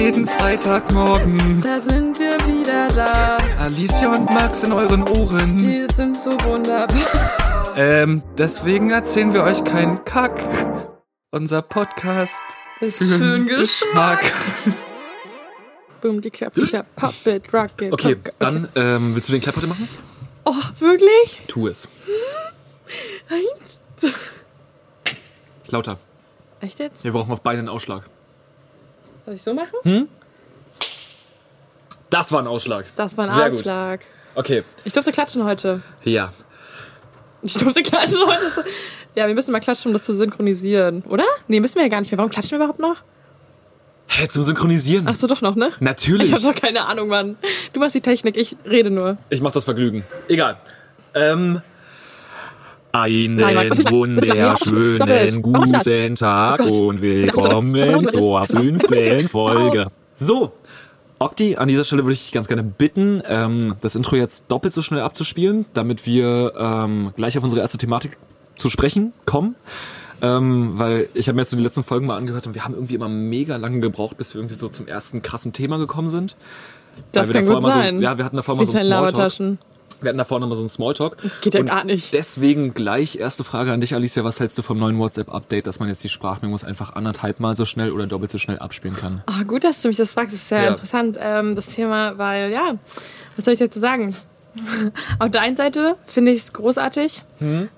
jeden Freitagmorgen. Da sind wir wieder da. Alicia und Max in euren Ohren. Die sind so wunderbar. Ähm, deswegen erzählen wir euch keinen Kack. Unser Podcast Ist für den Geschmack. Boom, die Klappe, Klappe, Pop it, rock it. Okay, pop- dann ähm, willst du den Clap heute machen? Oh, wirklich? Tu es. Eins. Lauter. Echt jetzt? Wir brauchen auf beide einen Ausschlag. Soll ich so machen? Hm? Das war ein Ausschlag. Das war ein Sehr gut. Ausschlag. Okay, Ich durfte klatschen heute. ja. Ich durfte klatschen heute. Ja, wir müssen mal klatschen, um das zu synchronisieren, oder? Nee, müssen wir ja gar nicht mehr. Warum klatschen wir überhaupt noch? Hä, zum Synchronisieren? Ach so, doch noch, ne? Natürlich. Ich habe doch keine Ahnung, Mann. Du machst die Technik, ich rede nur. Ich mach das Vergnügen. Egal. Ähm. Ja, wunderschönen guten Tag Oh und willkommen zur fünften Folge. So, Okti, an dieser Stelle würde ich dich ganz gerne bitten, ähm, das Intro jetzt doppelt so schnell abzuspielen, damit wir ähm, gleich auf unsere erste Thematik zu sprechen kommen. Ähm, weil ich habe mir jetzt so die letzten Folgen mal angehört und wir haben irgendwie immer mega lange gebraucht, bis wir irgendwie so zum ersten krassen Thema gekommen sind. Das kann gut sein. So, ja, wir hatten davor mal so einen deinen Smalltalk. Wir hatten davor nochmal so einen Smalltalk. Geht ja gar nicht. Deswegen gleich erste Frage an dich, Alicia. Was hältst du vom neuen WhatsApp-Update, dass man jetzt die Sprachmemos einfach anderthalb Mal so schnell oder doppelt so schnell abspielen kann? Ah, gut, dass du mich das fragst. Das ist sehr Ja. interessant, ähm, das Thema, weil, ja, was soll ich dazu sagen? Auf der einen Seite finde ich es großartig. Hm?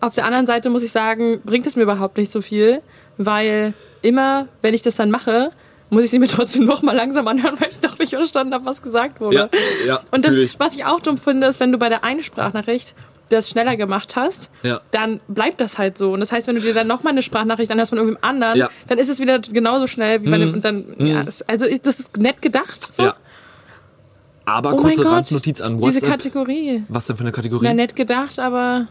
Auf der anderen Seite muss ich sagen, bringt es mir überhaupt nicht so viel, weil immer, wenn ich das dann mache, muss ich sie mir trotzdem noch mal langsam anhören, weil ich doch nicht verstanden habe, was gesagt wurde. Ja, ja, Und das, was ich auch dumm finde, ist, wenn du bei der einen Sprachnachricht das schneller gemacht hast, Ja. dann bleibt das halt so. Und das heißt, wenn du dir dann nochmal eine Sprachnachricht anhörst von irgendeinem anderen, Ja. dann ist es wieder genauso schnell wie bei dem, und dann, ja, es- also das ist nett gedacht, so. Ja. Aber Oh kurze Randnotiz an diese WhatsApp. Kategorie. Was denn für eine Kategorie? Na, nett gedacht, aber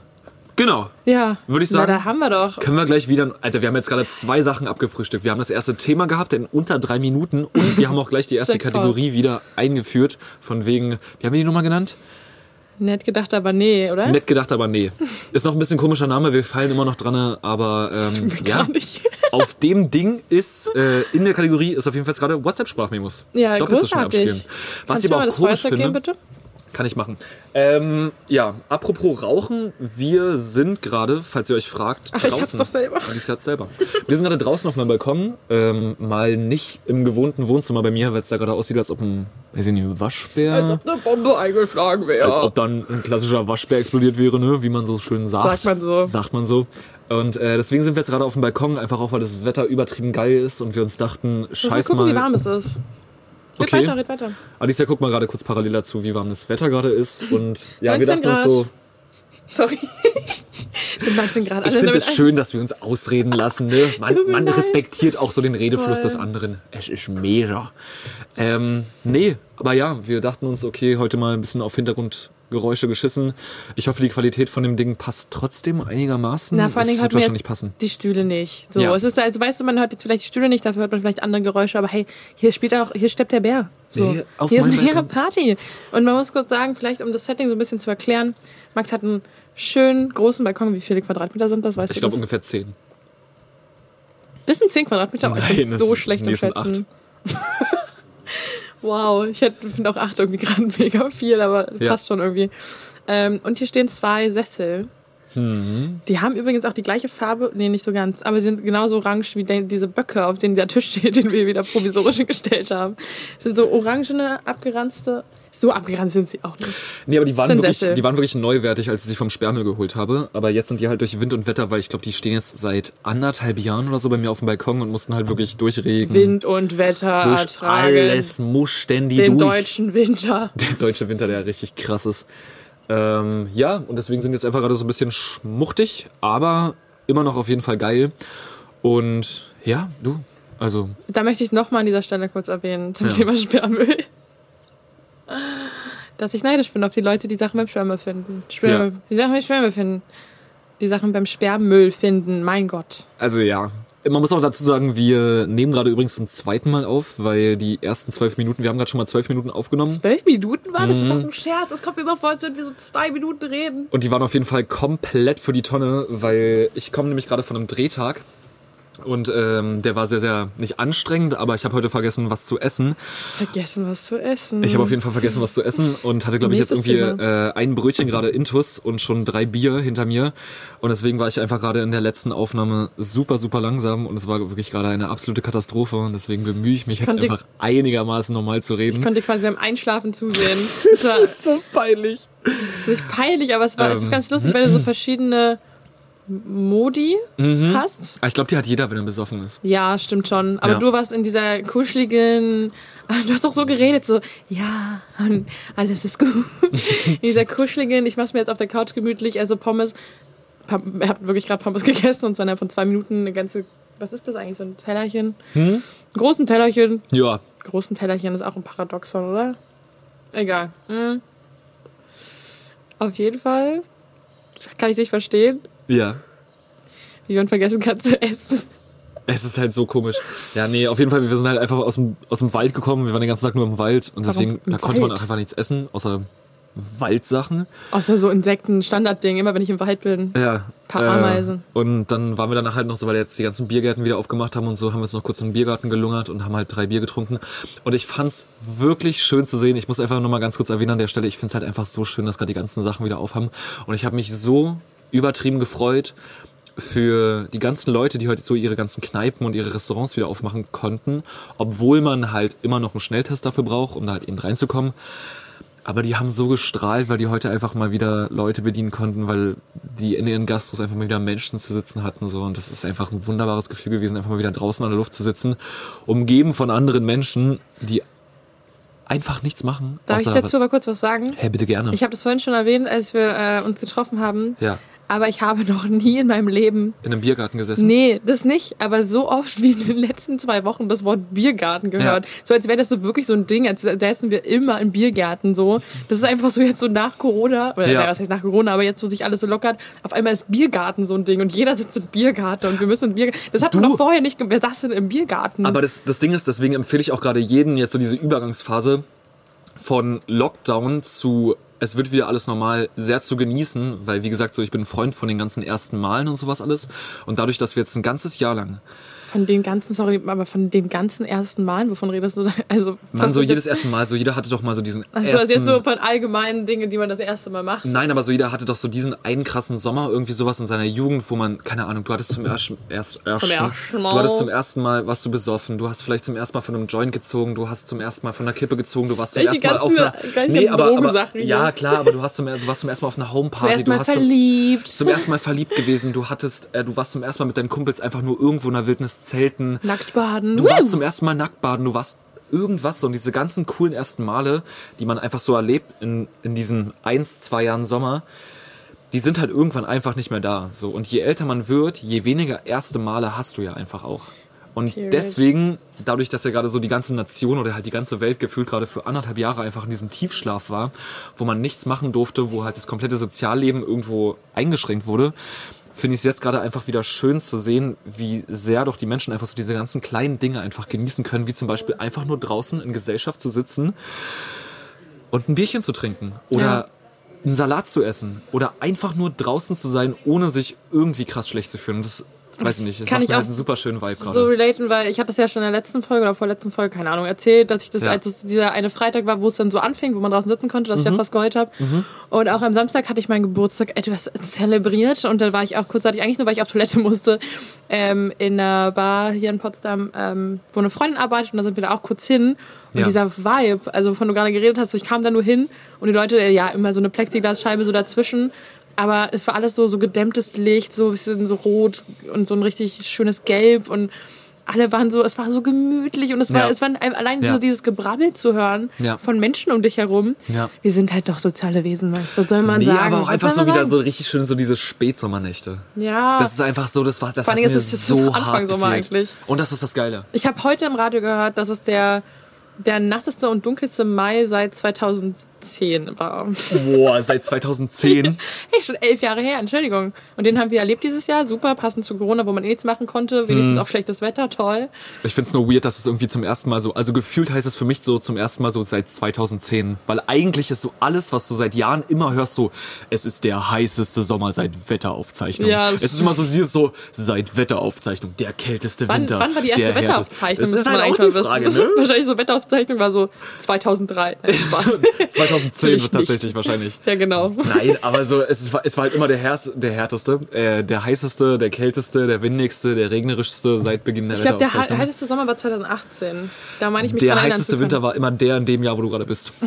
Genau. ja. Würde ich Na, sagen. da haben wir doch. Können wir gleich wieder, Alter, wir haben jetzt gerade zwei Sachen abgefrühstückt. Wir haben das erste Thema gehabt in unter drei Minuten und wir haben auch gleich die erste. Kategorie wieder eingeführt. Von wegen, wie haben wir die Nummer genannt? Nett gedacht, aber nee, oder? Nett gedacht, aber nee. Ist noch ein bisschen komischer Name, wir fallen immer noch dran, aber ähm, ja. Auf dem Ding ist, äh, in der Kategorie ist auf jeden Fall gerade WhatsApp-Sprachmemos. Ja, Doppelt so schnell großartig. abspielen. Was Kannst ich aber auch das komisch finde, bitte? Kann ich machen. Ähm, ja, apropos Rauchen, wir sind gerade, falls ihr euch fragt, Ach, ich draußen. hab's doch selber. Ich hab's selber. Wir sind gerade draußen auf meinem Balkon, ähm, mal nicht im gewohnten Wohnzimmer bei mir, weil es da gerade aussieht, als ob ein, weiß ich nicht, Waschbär, Als ob eine Bombe eingeschlagen wäre. als ob dann ein klassischer Waschbär explodiert wäre, ne? wie man so schön sagt. Sagt man so. Sagt man so. Und äh, deswegen sind wir jetzt gerade auf dem Balkon, einfach auch, weil das Wetter übertrieben geil ist und wir uns dachten, Muss mal gucken, mal. wie warm es ist. Red Okay. weiter, red weiter. Alicia, guck mal gerade kurz parallel dazu, wie warm das Wetter gerade ist. Und ja, wir 19 dachten uns Grad. so, Sorry. Sind 19 Grad. ich finde es schön, dass wir uns ausreden lassen. Ne? Man, man respektiert auch so den Redefluss Voll. des anderen. Es ist mega. Ähm, nee, aber ja, wir dachten uns, okay, heute mal ein bisschen auf Hintergrundgeräusche geschissen. Ich hoffe, die Qualität von dem Ding passt trotzdem einigermaßen. Na, vor allen Es Dingen hört man wahrscheinlich jetzt passen. die Stühle nicht. So, Ja. es ist also, weißt du, man hört jetzt vielleicht die Stühle nicht, dafür hört man vielleicht andere Geräusche, aber hey, hier spielt auch, hier steppt der Bär. So. Nee, hier ist mega. Party. Und man muss kurz sagen, vielleicht um das Setting so ein bisschen zu erklären, Max hat einen schönen großen Balkon. Wie viele Quadratmeter sind das? Weißt Ich glaube ungefähr zehn. Das sind 10 Quadratmeter. Oh, ich bin so schlecht im Schätzen. wow, ich finde auch 8 irgendwie gerade mega viel, aber Ja. passt schon irgendwie. Ähm, und hier stehen zwei Sessel. Mhm. Die haben übrigens auch die gleiche Farbe, nee, nicht so ganz, aber sie sind genauso orange wie de- diese Böcke, auf denen der Tisch steht, den wir wieder provisorisch gestellt haben. Das sind so orangene, abgeranzte. So abgeranzt sind sie auch nicht. Nee, aber die waren, wirklich, die waren wirklich neuwertig, als ich sie vom Sperrmüll geholt habe. Aber jetzt sind die halt durch Wind und Wetter, weil ich glaube, die stehen jetzt seit anderthalb Jahren oder so bei mir auf dem Balkon und mussten halt wirklich durchregen. Wind und Wetter Durch ertragen. Alles muss die den durch. deutschen Winter. Der deutsche Winter, der richtig krass ist. Ähm, ja, und deswegen sind jetzt einfach gerade so ein bisschen schmuchtig, aber immer noch auf jeden Fall geil. Und ja, du, also Da möchte ich nochmal an dieser Stelle kurz erwähnen zum Ja. Thema Sperrmüll. Dass ich neidisch bin auf die Leute, die Sachen beim Sperrmüll finden. Sperrmüll, Ja. Die Sachen beim Sperrmüll finden. Die Sachen beim Sperrmüll finden. Mein Gott. Also ja. Man muss auch dazu sagen, wir nehmen gerade übrigens zum zweiten Mal auf, weil die ersten zwölf Minuten, wir haben gerade schon mal zwölf Minuten aufgenommen. Zwölf Minuten war das? Ist Mhm. doch ein Scherz. Das kommt mir immer vor, als würden wir so zwei Minuten reden. Und die waren auf jeden Fall komplett für die Tonne, weil ich komme nämlich gerade von einem Drehtag Und ähm, der war sehr, sehr nicht anstrengend, aber ich habe heute vergessen, was zu essen. Vergessen, was zu essen. Ich habe auf jeden Fall vergessen, was zu essen und hatte, glaube ich, jetzt irgendwie äh, ein Brötchen gerade intus und schon drei Bier hinter mir. Und deswegen war ich einfach gerade in der letzten Aufnahme super, super langsam und es war wirklich gerade eine absolute Katastrophe. Und deswegen bemühe ich mich jetzt konnte- einfach einigermaßen normal zu reden. Ich konnte quasi beim Einschlafen zusehen. Das war das ist so peinlich. das ist nicht peinlich, aber es war es ist Ähm. ganz lustig, weil du so verschiedene Modi hast. Ah, Ich glaube, die hat jeder, wenn er besoffen ist. Ja, stimmt schon. Aber Ja. du warst in dieser kuscheligen, du hast auch so geredet, so, ja, alles ist gut. in dieser kuscheligen, ich mach's mir jetzt auf der Couch gemütlich, also Pommes. Ich habe wirklich gerade Pommes gegessen und zwar innerhalb von zwei Minuten eine ganze, was ist das eigentlich, so ein Tellerchen? Hm? Ein großen Tellerchen. Ja, Großen Tellerchen ist auch ein Paradoxon, oder? Egal. Mhm. Auf jeden Fall kann ich dich verstehen, ja. wie man vergessen kann zu essen. Es ist halt so komisch. Ja, nee, auf jeden Fall, wir sind halt einfach aus dem, aus dem Wald gekommen. Wir waren den ganzen Tag nur im Wald und Warum deswegen, im da konnte man Wald? auch einfach nichts essen, außer Waldsachen. Außer so Insekten, Standardding, immer wenn ich im Wald bin. Ja. Paar Ameisen. und dann waren wir danach halt noch so, weil jetzt die ganzen Biergärten wieder aufgemacht haben und so, haben wir uns noch kurz in den Biergarten gelungert und haben halt drei Bier getrunken. Und ich fand's wirklich schön zu sehen. Ich muss einfach nur mal ganz kurz erwähnen an der Stelle, ich find's halt einfach so schön, dass gerade die ganzen Sachen wieder aufhaben. Und ich habe mich so übertrieben gefreut für die ganzen Leute, die heute so ihre ganzen Kneipen und ihre Restaurants wieder aufmachen konnten, obwohl man halt immer noch einen Schnelltest dafür braucht, um da halt eben reinzukommen. Aber die haben so gestrahlt, weil die heute einfach mal wieder Leute bedienen konnten, weil die in ihren Gastros einfach mal wieder Menschen zu sitzen hatten so und das ist einfach ein wunderbares Gefühl gewesen, einfach mal wieder draußen an der Luft zu sitzen, umgeben von anderen Menschen, die einfach nichts machen. Darf ich dazu aber kurz was sagen? Hey, bitte gerne. Ich habe das vorhin schon erwähnt, als wir äh, uns getroffen haben. ja, Aber ich habe noch nie in meinem Leben, in einem Biergarten gesessen. nee, das nicht, aber so oft wie in den letzten zwei Wochen das Wort Biergarten gehört. Ja. So als wäre das so wirklich so ein Ding, als säßen wir immer in Biergärten so. Das ist einfach so jetzt so nach Corona, oder Ja. was heißt nach Corona, aber jetzt, wo sich alles so lockert, auf einmal ist Biergarten so ein Ding und jeder sitzt im Biergarten und wir müssen im Biergarten. Das wir Du- doch vorher nicht, wer saß denn im Biergarten? Aber das, das Ding ist, deswegen empfehle ich auch gerade jeden jetzt so diese Übergangsphase von Lockdown zu es wird wieder alles normal sehr zu genießen, weil wie gesagt, so ich bin Freund von den ganzen ersten Malen und sowas alles. Und dadurch, dass wir jetzt ein ganzes Jahr lang Von den ganzen, sorry, aber von den ganzen ersten Malen, wovon redest du da? Also, man so jedes erste Mal, so jeder hatte doch mal so diesen Achso, ersten also jetzt so von allgemeinen Dingen, die man das erste Mal macht. Nein, aber so jeder hatte doch so diesen einen krassen Sommer, irgendwie sowas in seiner Jugend, wo man, keine Ahnung, du hattest zum ersten, erst, ersten, ersten Mal. du hattest zum ersten Mal, warst du besoffen, du hast vielleicht zum ersten Mal von einem Joint gezogen, du hast zum ersten Mal von einer Kippe gezogen, du warst zum ersten Mal auf einer, nee, aber, aber, ja, klar, aber du hast zum, du warst zum ersten Mal auf einer Homeparty, Zuerst du mal hast zum, verliebt. zum ersten Mal verliebt gewesen, du hattest, äh, du warst zum ersten Mal mit deinen Kumpels einfach nur irgendwo in der Wildnis zelten, Nackt baden. Du Woo! warst zum ersten Mal nackt baden, du warst irgendwas so und diese ganzen coolen ersten Male, die man einfach so erlebt in, in diesen eins, zwei Jahren Sommer, die sind halt irgendwann einfach nicht mehr da. So und je älter man wird, je weniger erste Male hast du ja einfach auch. Und Period. deswegen, dadurch, dass ja gerade so die ganze Nation oder halt die ganze Welt gefühlt gerade für anderthalb Jahre einfach in diesem Tiefschlaf war, wo man nichts machen durfte, wo halt das komplette Sozialleben irgendwo eingeschränkt wurde, finde ich es jetzt gerade einfach wieder schön zu sehen, wie sehr doch die Menschen einfach so diese ganzen kleinen Dinge einfach genießen können, wie zum Beispiel einfach nur draußen in Gesellschaft zu sitzen und ein Bierchen zu trinken oder Ja. einen Salat zu essen oder einfach nur draußen zu sein, ohne sich irgendwie krass schlecht zu fühlen. Und das weiß ich nicht, das kann ich mir halt auch einen super schönen Vibe gerade. so relaten, weil ich hatte das ja schon in der letzten Folge oder vorletzten Folge, keine Ahnung, erzählt, dass ich das, Ja. als es dieser eine Freitag war, wo es dann so anfing, wo man draußen sitzen konnte, dass ich Mhm. ja fast geheult habe. Und auch am Samstag hatte ich meinen Geburtstag etwas zelebriert und dann war ich auch kurzzeitig, eigentlich nur, weil ich auf Toilette musste, ähm, in einer Bar hier in Potsdam, ähm, wo eine Freundin arbeitet und da sind wir da auch kurz hin. Und Ja. dieser Vibe, also wovon du gerade geredet hast, so ich kam da nur hin und die Leute, ja, immer so eine Plexiglasscheibe so dazwischen. Aber es war alles so, so gedämmtes Licht, so ein bisschen so rot und so ein richtig schönes Gelb und alle waren so, es war so gemütlich und es war, Ja. es war allein Ja. so dieses Gebrabbel zu hören Ja. von Menschen um dich herum. Ja. Wir sind halt doch soziale Wesen, weißt du, was soll man Nee, sagen? aber auch Was einfach so wieder sagen? so richtig schön so diese Spätsommernächte. Ja. Das ist einfach so, das war das Vor mir ist es- so Anfang Sommer eigentlich. Und das ist das Geile. Ich habe heute im Radio gehört, dass es der der nasseste und dunkelste Mai seit 2010 war. Boah, seit 2010. Hey, schon elf Jahre her, Entschuldigung. Und den haben wir erlebt dieses Jahr. Super, passend zu Corona, wo man eh nichts machen konnte. Wenigstens auch schlechtes Wetter, toll. Ich find's nur weird, dass es irgendwie zum ersten Mal so, also gefühlt heißt es für mich so zum ersten Mal so seit 2010. Weil eigentlich ist so alles, was du seit Jahren immer hörst, so, es ist der heißeste Sommer seit Wetteraufzeichnung. Ja, es ist immer so, dieses so, seit Wetteraufzeichnung, der kälteste Wann, Winter. wann war die erste Wetteraufzeichnung? Das ist müsste halt man auch eigentlich die mal Frage, wissen. ne? Wahrscheinlich so Wetteraufzeichnung war so 2003. Nein, Spaß. 2010 Natürlich wird tatsächlich nicht. wahrscheinlich. ja, genau. Nein, aber so, es war, es war halt immer der, Härte, der härteste, äh, der heißeste, der kälteste, der windigste, der regnerischste seit Beginn der Ich glaube, der heißeste Sommer war 2018. Da meine ich mich Der heißeste. Winter war immer der in dem Jahr, wo du gerade bist.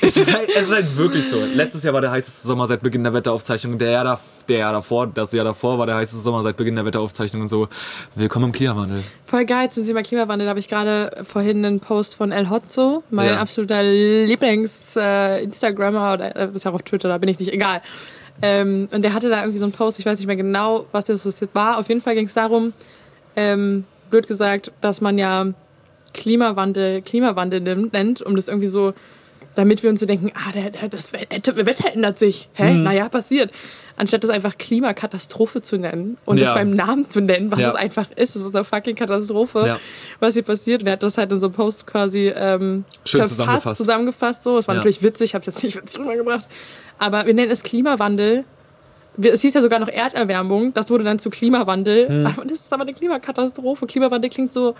es, ist halt, es ist halt wirklich so. Letztes Jahr war der heißeste Sommer seit Beginn der Wetteraufzeichnung. Der Jahr, da, der Jahr davor, das Jahr davor war der heißeste Sommer seit Beginn der Wetteraufzeichnung und so. Willkommen im Klimawandel. Voll geil zum Thema Klimawandel. Da habe ich gerade vorhin einen Post von El Hotzo, mein Ja. absoluter Lieblings-Instagrammer, oder äh, ist ja auch auf Twitter, da bin ich nicht, egal. Ähm, und der hatte da irgendwie so einen Post, ich weiß nicht mehr genau, was das jetzt war. Auf jeden Fall ging es darum, ähm, blöd gesagt, dass man ja Klimawandel, Klimawandel nennt, um das irgendwie so, damit wir uns so denken, ah, der, der, das Wetter Wetter ändert sich. Hä? Hm. Naja, passiert. Anstatt das einfach Klimakatastrophe zu nennen und es Ja. beim Namen zu nennen, was Ja. es einfach ist. Es ist eine fucking Katastrophe, Ja. was hier passiert. Und er hat das halt in so einem Post quasi ähm, Schön verfasst, zusammengefasst. zusammengefasst. So. Es war natürlich witzig, ich habe es jetzt nicht witzig rübergebracht. Aber wir nennen es Klimawandel. Es hieß ja sogar noch Erderwärmung, das wurde dann zu Klimawandel. Hm. Aber das ist aber eine Klimakatastrophe. Klimawandel klingt so,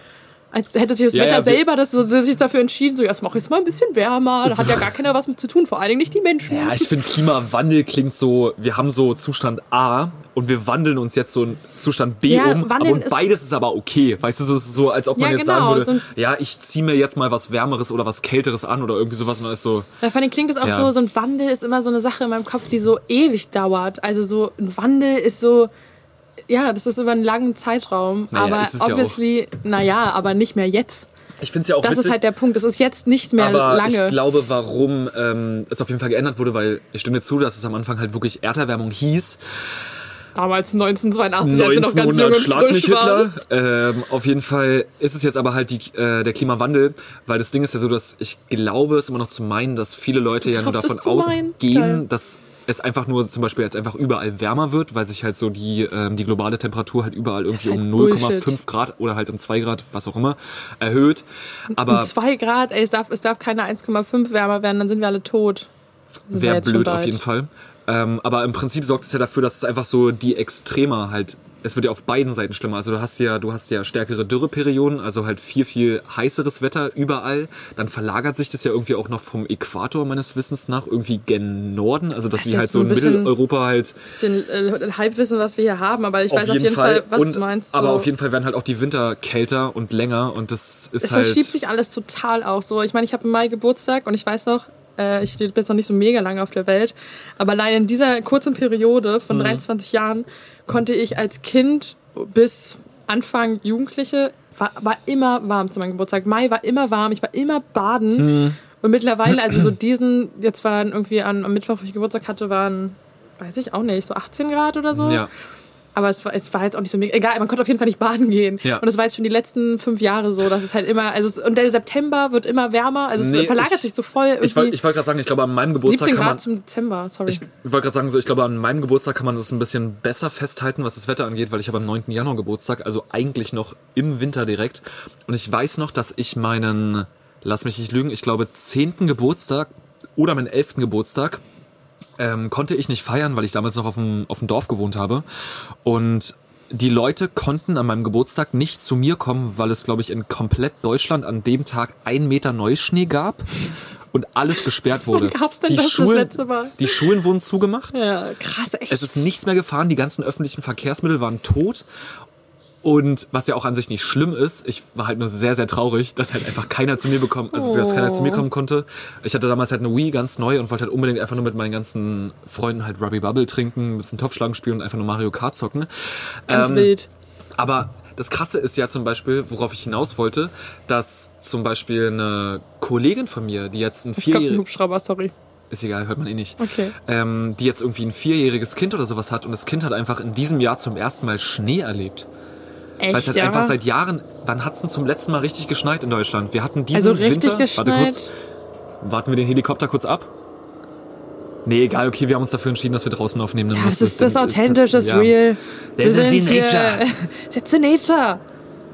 als hätte sich das Ja, Wetter ja, selber das, so, sich dafür entschieden, so, jetzt mach ich es mal ein bisschen wärmer. Da hat ja gar keiner was mit zu tun, vor allen Dingen nicht die Menschen. Ja, ich finde Klimawandel klingt so, wir haben so Zustand A und wir wandeln uns jetzt so in Zustand B Ja, um. Aber und beides ist aber okay. Weißt du, so, so als ob man Ja, jetzt genau, sagen würde, so ja, ich ziehe mir jetzt mal was Wärmeres oder was Kälteres an oder irgendwie sowas und dann ist so, Da fand ich, klingt es auch Ja. so, so ein Wandel ist immer so eine Sache in meinem Kopf, die so ewig dauert. Also so ein Wandel ist so, ja, das ist über einen langen Zeitraum. Naja, aber es ja obviously, naja, aber nicht mehr jetzt. ich finde es ja auch Das witzig. ist halt der Punkt. Das ist jetzt nicht mehr aber lange. ich glaube, warum ähm, es auf jeden Fall geändert wurde, weil ich stimme zu, dass es am Anfang halt wirklich Erderwärmung hieß. Damals 1982, als wir noch ganz jung 1900 und schlag mich frisch waren. Hitler. Ähm, auf jeden Fall ist es jetzt aber halt die, äh, der Klimawandel, weil das Ding ist ja so, dass ich glaube es immer noch zu meinen, dass viele Leute ja nur davon es ausgehen, dass es einfach nur zum Beispiel jetzt einfach überall wärmer wird, weil sich halt so die, ähm, die globale Temperatur halt überall irgendwie halt um Bullshit. 0,5 Grad oder halt um 2 Grad, was auch immer, erhöht. Aber Um zwei Grad, ey, es darf, es darf keine 1,5 wärmer werden, dann sind wir alle tot. Wäre blöd auf jeden Fall. Ähm, aber im Prinzip sorgt es ja dafür, dass es einfach so die Extremer halt, es wird ja auf beiden Seiten schlimmer. Also du hast ja, du hast ja stärkere Dürreperioden, also halt viel, viel heißeres Wetter überall. Dann verlagert sich das ja irgendwie auch noch vom Äquator meines Wissens nach irgendwie gen Norden. Also dass Das wir halt so in Mitteleuropa halt Bisschen äh, Halbwissen, was wir hier haben, aber ich weiß auf jeden Fall, was und, du meinst. Aber so. auf jeden Fall werden halt auch die Winter kälter und länger und das ist Es halt. verschiebt sich alles total auch so. Ich meine, ich habe im Mai Geburtstag und ich weiß noch, äh, ich lebe jetzt noch nicht so mega lange auf der Welt, aber allein in dieser kurzen Periode von Mhm. 23 Jahren konnte ich als Kind bis Anfang Jugendliche, war, war immer warm zu meinem Geburtstag. Mai war immer warm, ich war immer baden. Mhm. Und mittlerweile, also so diesen, jetzt waren irgendwie an, am Mittwoch, wo ich Geburtstag hatte, waren, weiß ich auch nicht, so 18 Grad oder so. ja. Aber es war, es war jetzt auch nicht so mega. Egal, man konnte auf jeden Fall nicht baden gehen. Ja. Und es war jetzt schon die letzten fünf Jahre so, dass es halt immer, also es, und der September wird immer wärmer, also es Nee, verlagert ich- sich so voll irgendwie. Ich wollte ich wollt gerade sagen, ich glaube, an meinem Geburtstag 17 kann man. Grad zum Dezember, sorry. Ich wollte gerade sagen, so, ich glaube, an meinem Geburtstag kann man das ein bisschen besser festhalten, was das Wetter angeht, weil ich habe am 9. Januar Geburtstag, also eigentlich noch im Winter direkt. Und ich weiß noch, dass ich meinen, lass mich nicht lügen, ich glaube, 10. Geburtstag oder meinen 11. Geburtstag ähm, konnte ich nicht feiern, weil ich damals noch auf dem, auf dem Dorf gewohnt habe. Und die Leute konnten an meinem Geburtstag nicht zu mir kommen, weil es, glaube ich, in komplett Deutschland an dem Tag ein Meter Neuschnee gab und alles gesperrt wurde. Wann gab's denn die das das Schulen, letzte Mal? Die Schulen wurden zugemacht. ja, krass, echt. Es ist nichts mehr gefahren, die ganzen öffentlichen Verkehrsmittel waren tot. Und was ja auch an sich nicht schlimm ist, ich war halt nur sehr, sehr traurig, dass halt einfach keiner zu mir bekommen, also dass keiner zu mir kommen konnte. Ich hatte damals halt eine Wii ganz neu und wollte halt unbedingt einfach nur mit meinen ganzen Freunden halt Ruby Bubble trinken, ein bisschen Topfschlagen spielen und einfach nur Mario Kart zocken. ganz Ähm, wild. aber das Krasse ist ja zum Beispiel, worauf ich hinaus wollte, dass zum Beispiel eine Kollegin von mir, die jetzt ein vierjähriges, Hubschrauber, sorry. ist egal, hört man eh nicht, Okay. ähm, die jetzt irgendwie ein vierjähriges Kind oder sowas hat und das Kind hat einfach in diesem Jahr zum ersten Mal Schnee erlebt. Echt, Weil es halt ja? einfach seit Jahren, wann hat's denn zum letzten Mal richtig geschneit in Deutschland? Wir hatten diesen Also richtig Winter, warte kurz, geschneit. warten wir den Helikopter kurz ab? Nee, egal, okay, wir haben uns dafür entschieden, dass wir draußen aufnehmen. Ja, das ist das dann- authentisch, das ja. real. Das ist die Nature. That's the nature.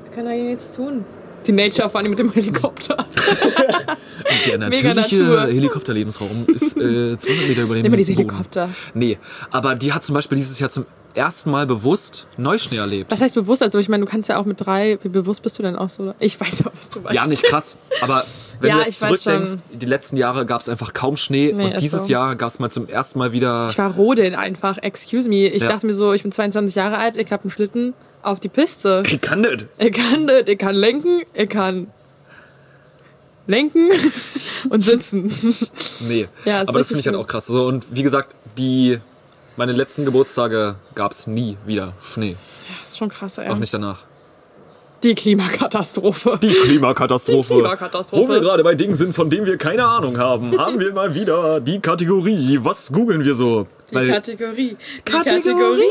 Wir können da nichts tun. Die Nature vor allem mit dem Helikopter. Der natürliche. Helikopterlebensraum ist äh, 200 Meter über dem Immer diese Boden. Helikopter. Nee, aber die hat zum Beispiel dieses Jahr zum ersten Mal bewusst Neuschnee erlebt. Was heißt bewusst? Also ich meine, du kannst ja auch mit drei, wie bewusst bist du denn auch so? Ich weiß auch, was du meinst. Ja, nicht krass, aber wenn Ja, du jetzt zurückdenkst, die letzten Jahre gab es einfach kaum Schnee Nee, und dieses so. Jahr gab es mal zum ersten Mal wieder. Ich war rodeln einfach, excuse me. Ich Ja. dachte mir so, ich bin 22 Jahre alt, ich habe einen Schlitten auf die Piste. Ich kann nicht. Ich kann das, ich kann lenken, ich kann lenken und sitzen. Nee, Ja, aber das finde ich halt auch krass. So, und wie gesagt, die meine letzten Geburtstage gab es nie wieder Schnee. Das ist schon krass, ey. Auch nicht danach. Die Klimakatastrophe. Die Klimakatastrophe. Die Klimakatastrophe. Wo wir gerade bei Dingen sind, von denen wir keine Ahnung haben, haben wir mal wieder die Kategorie. Was googeln wir so? Die Weil- Kategorie. Die Kategorie.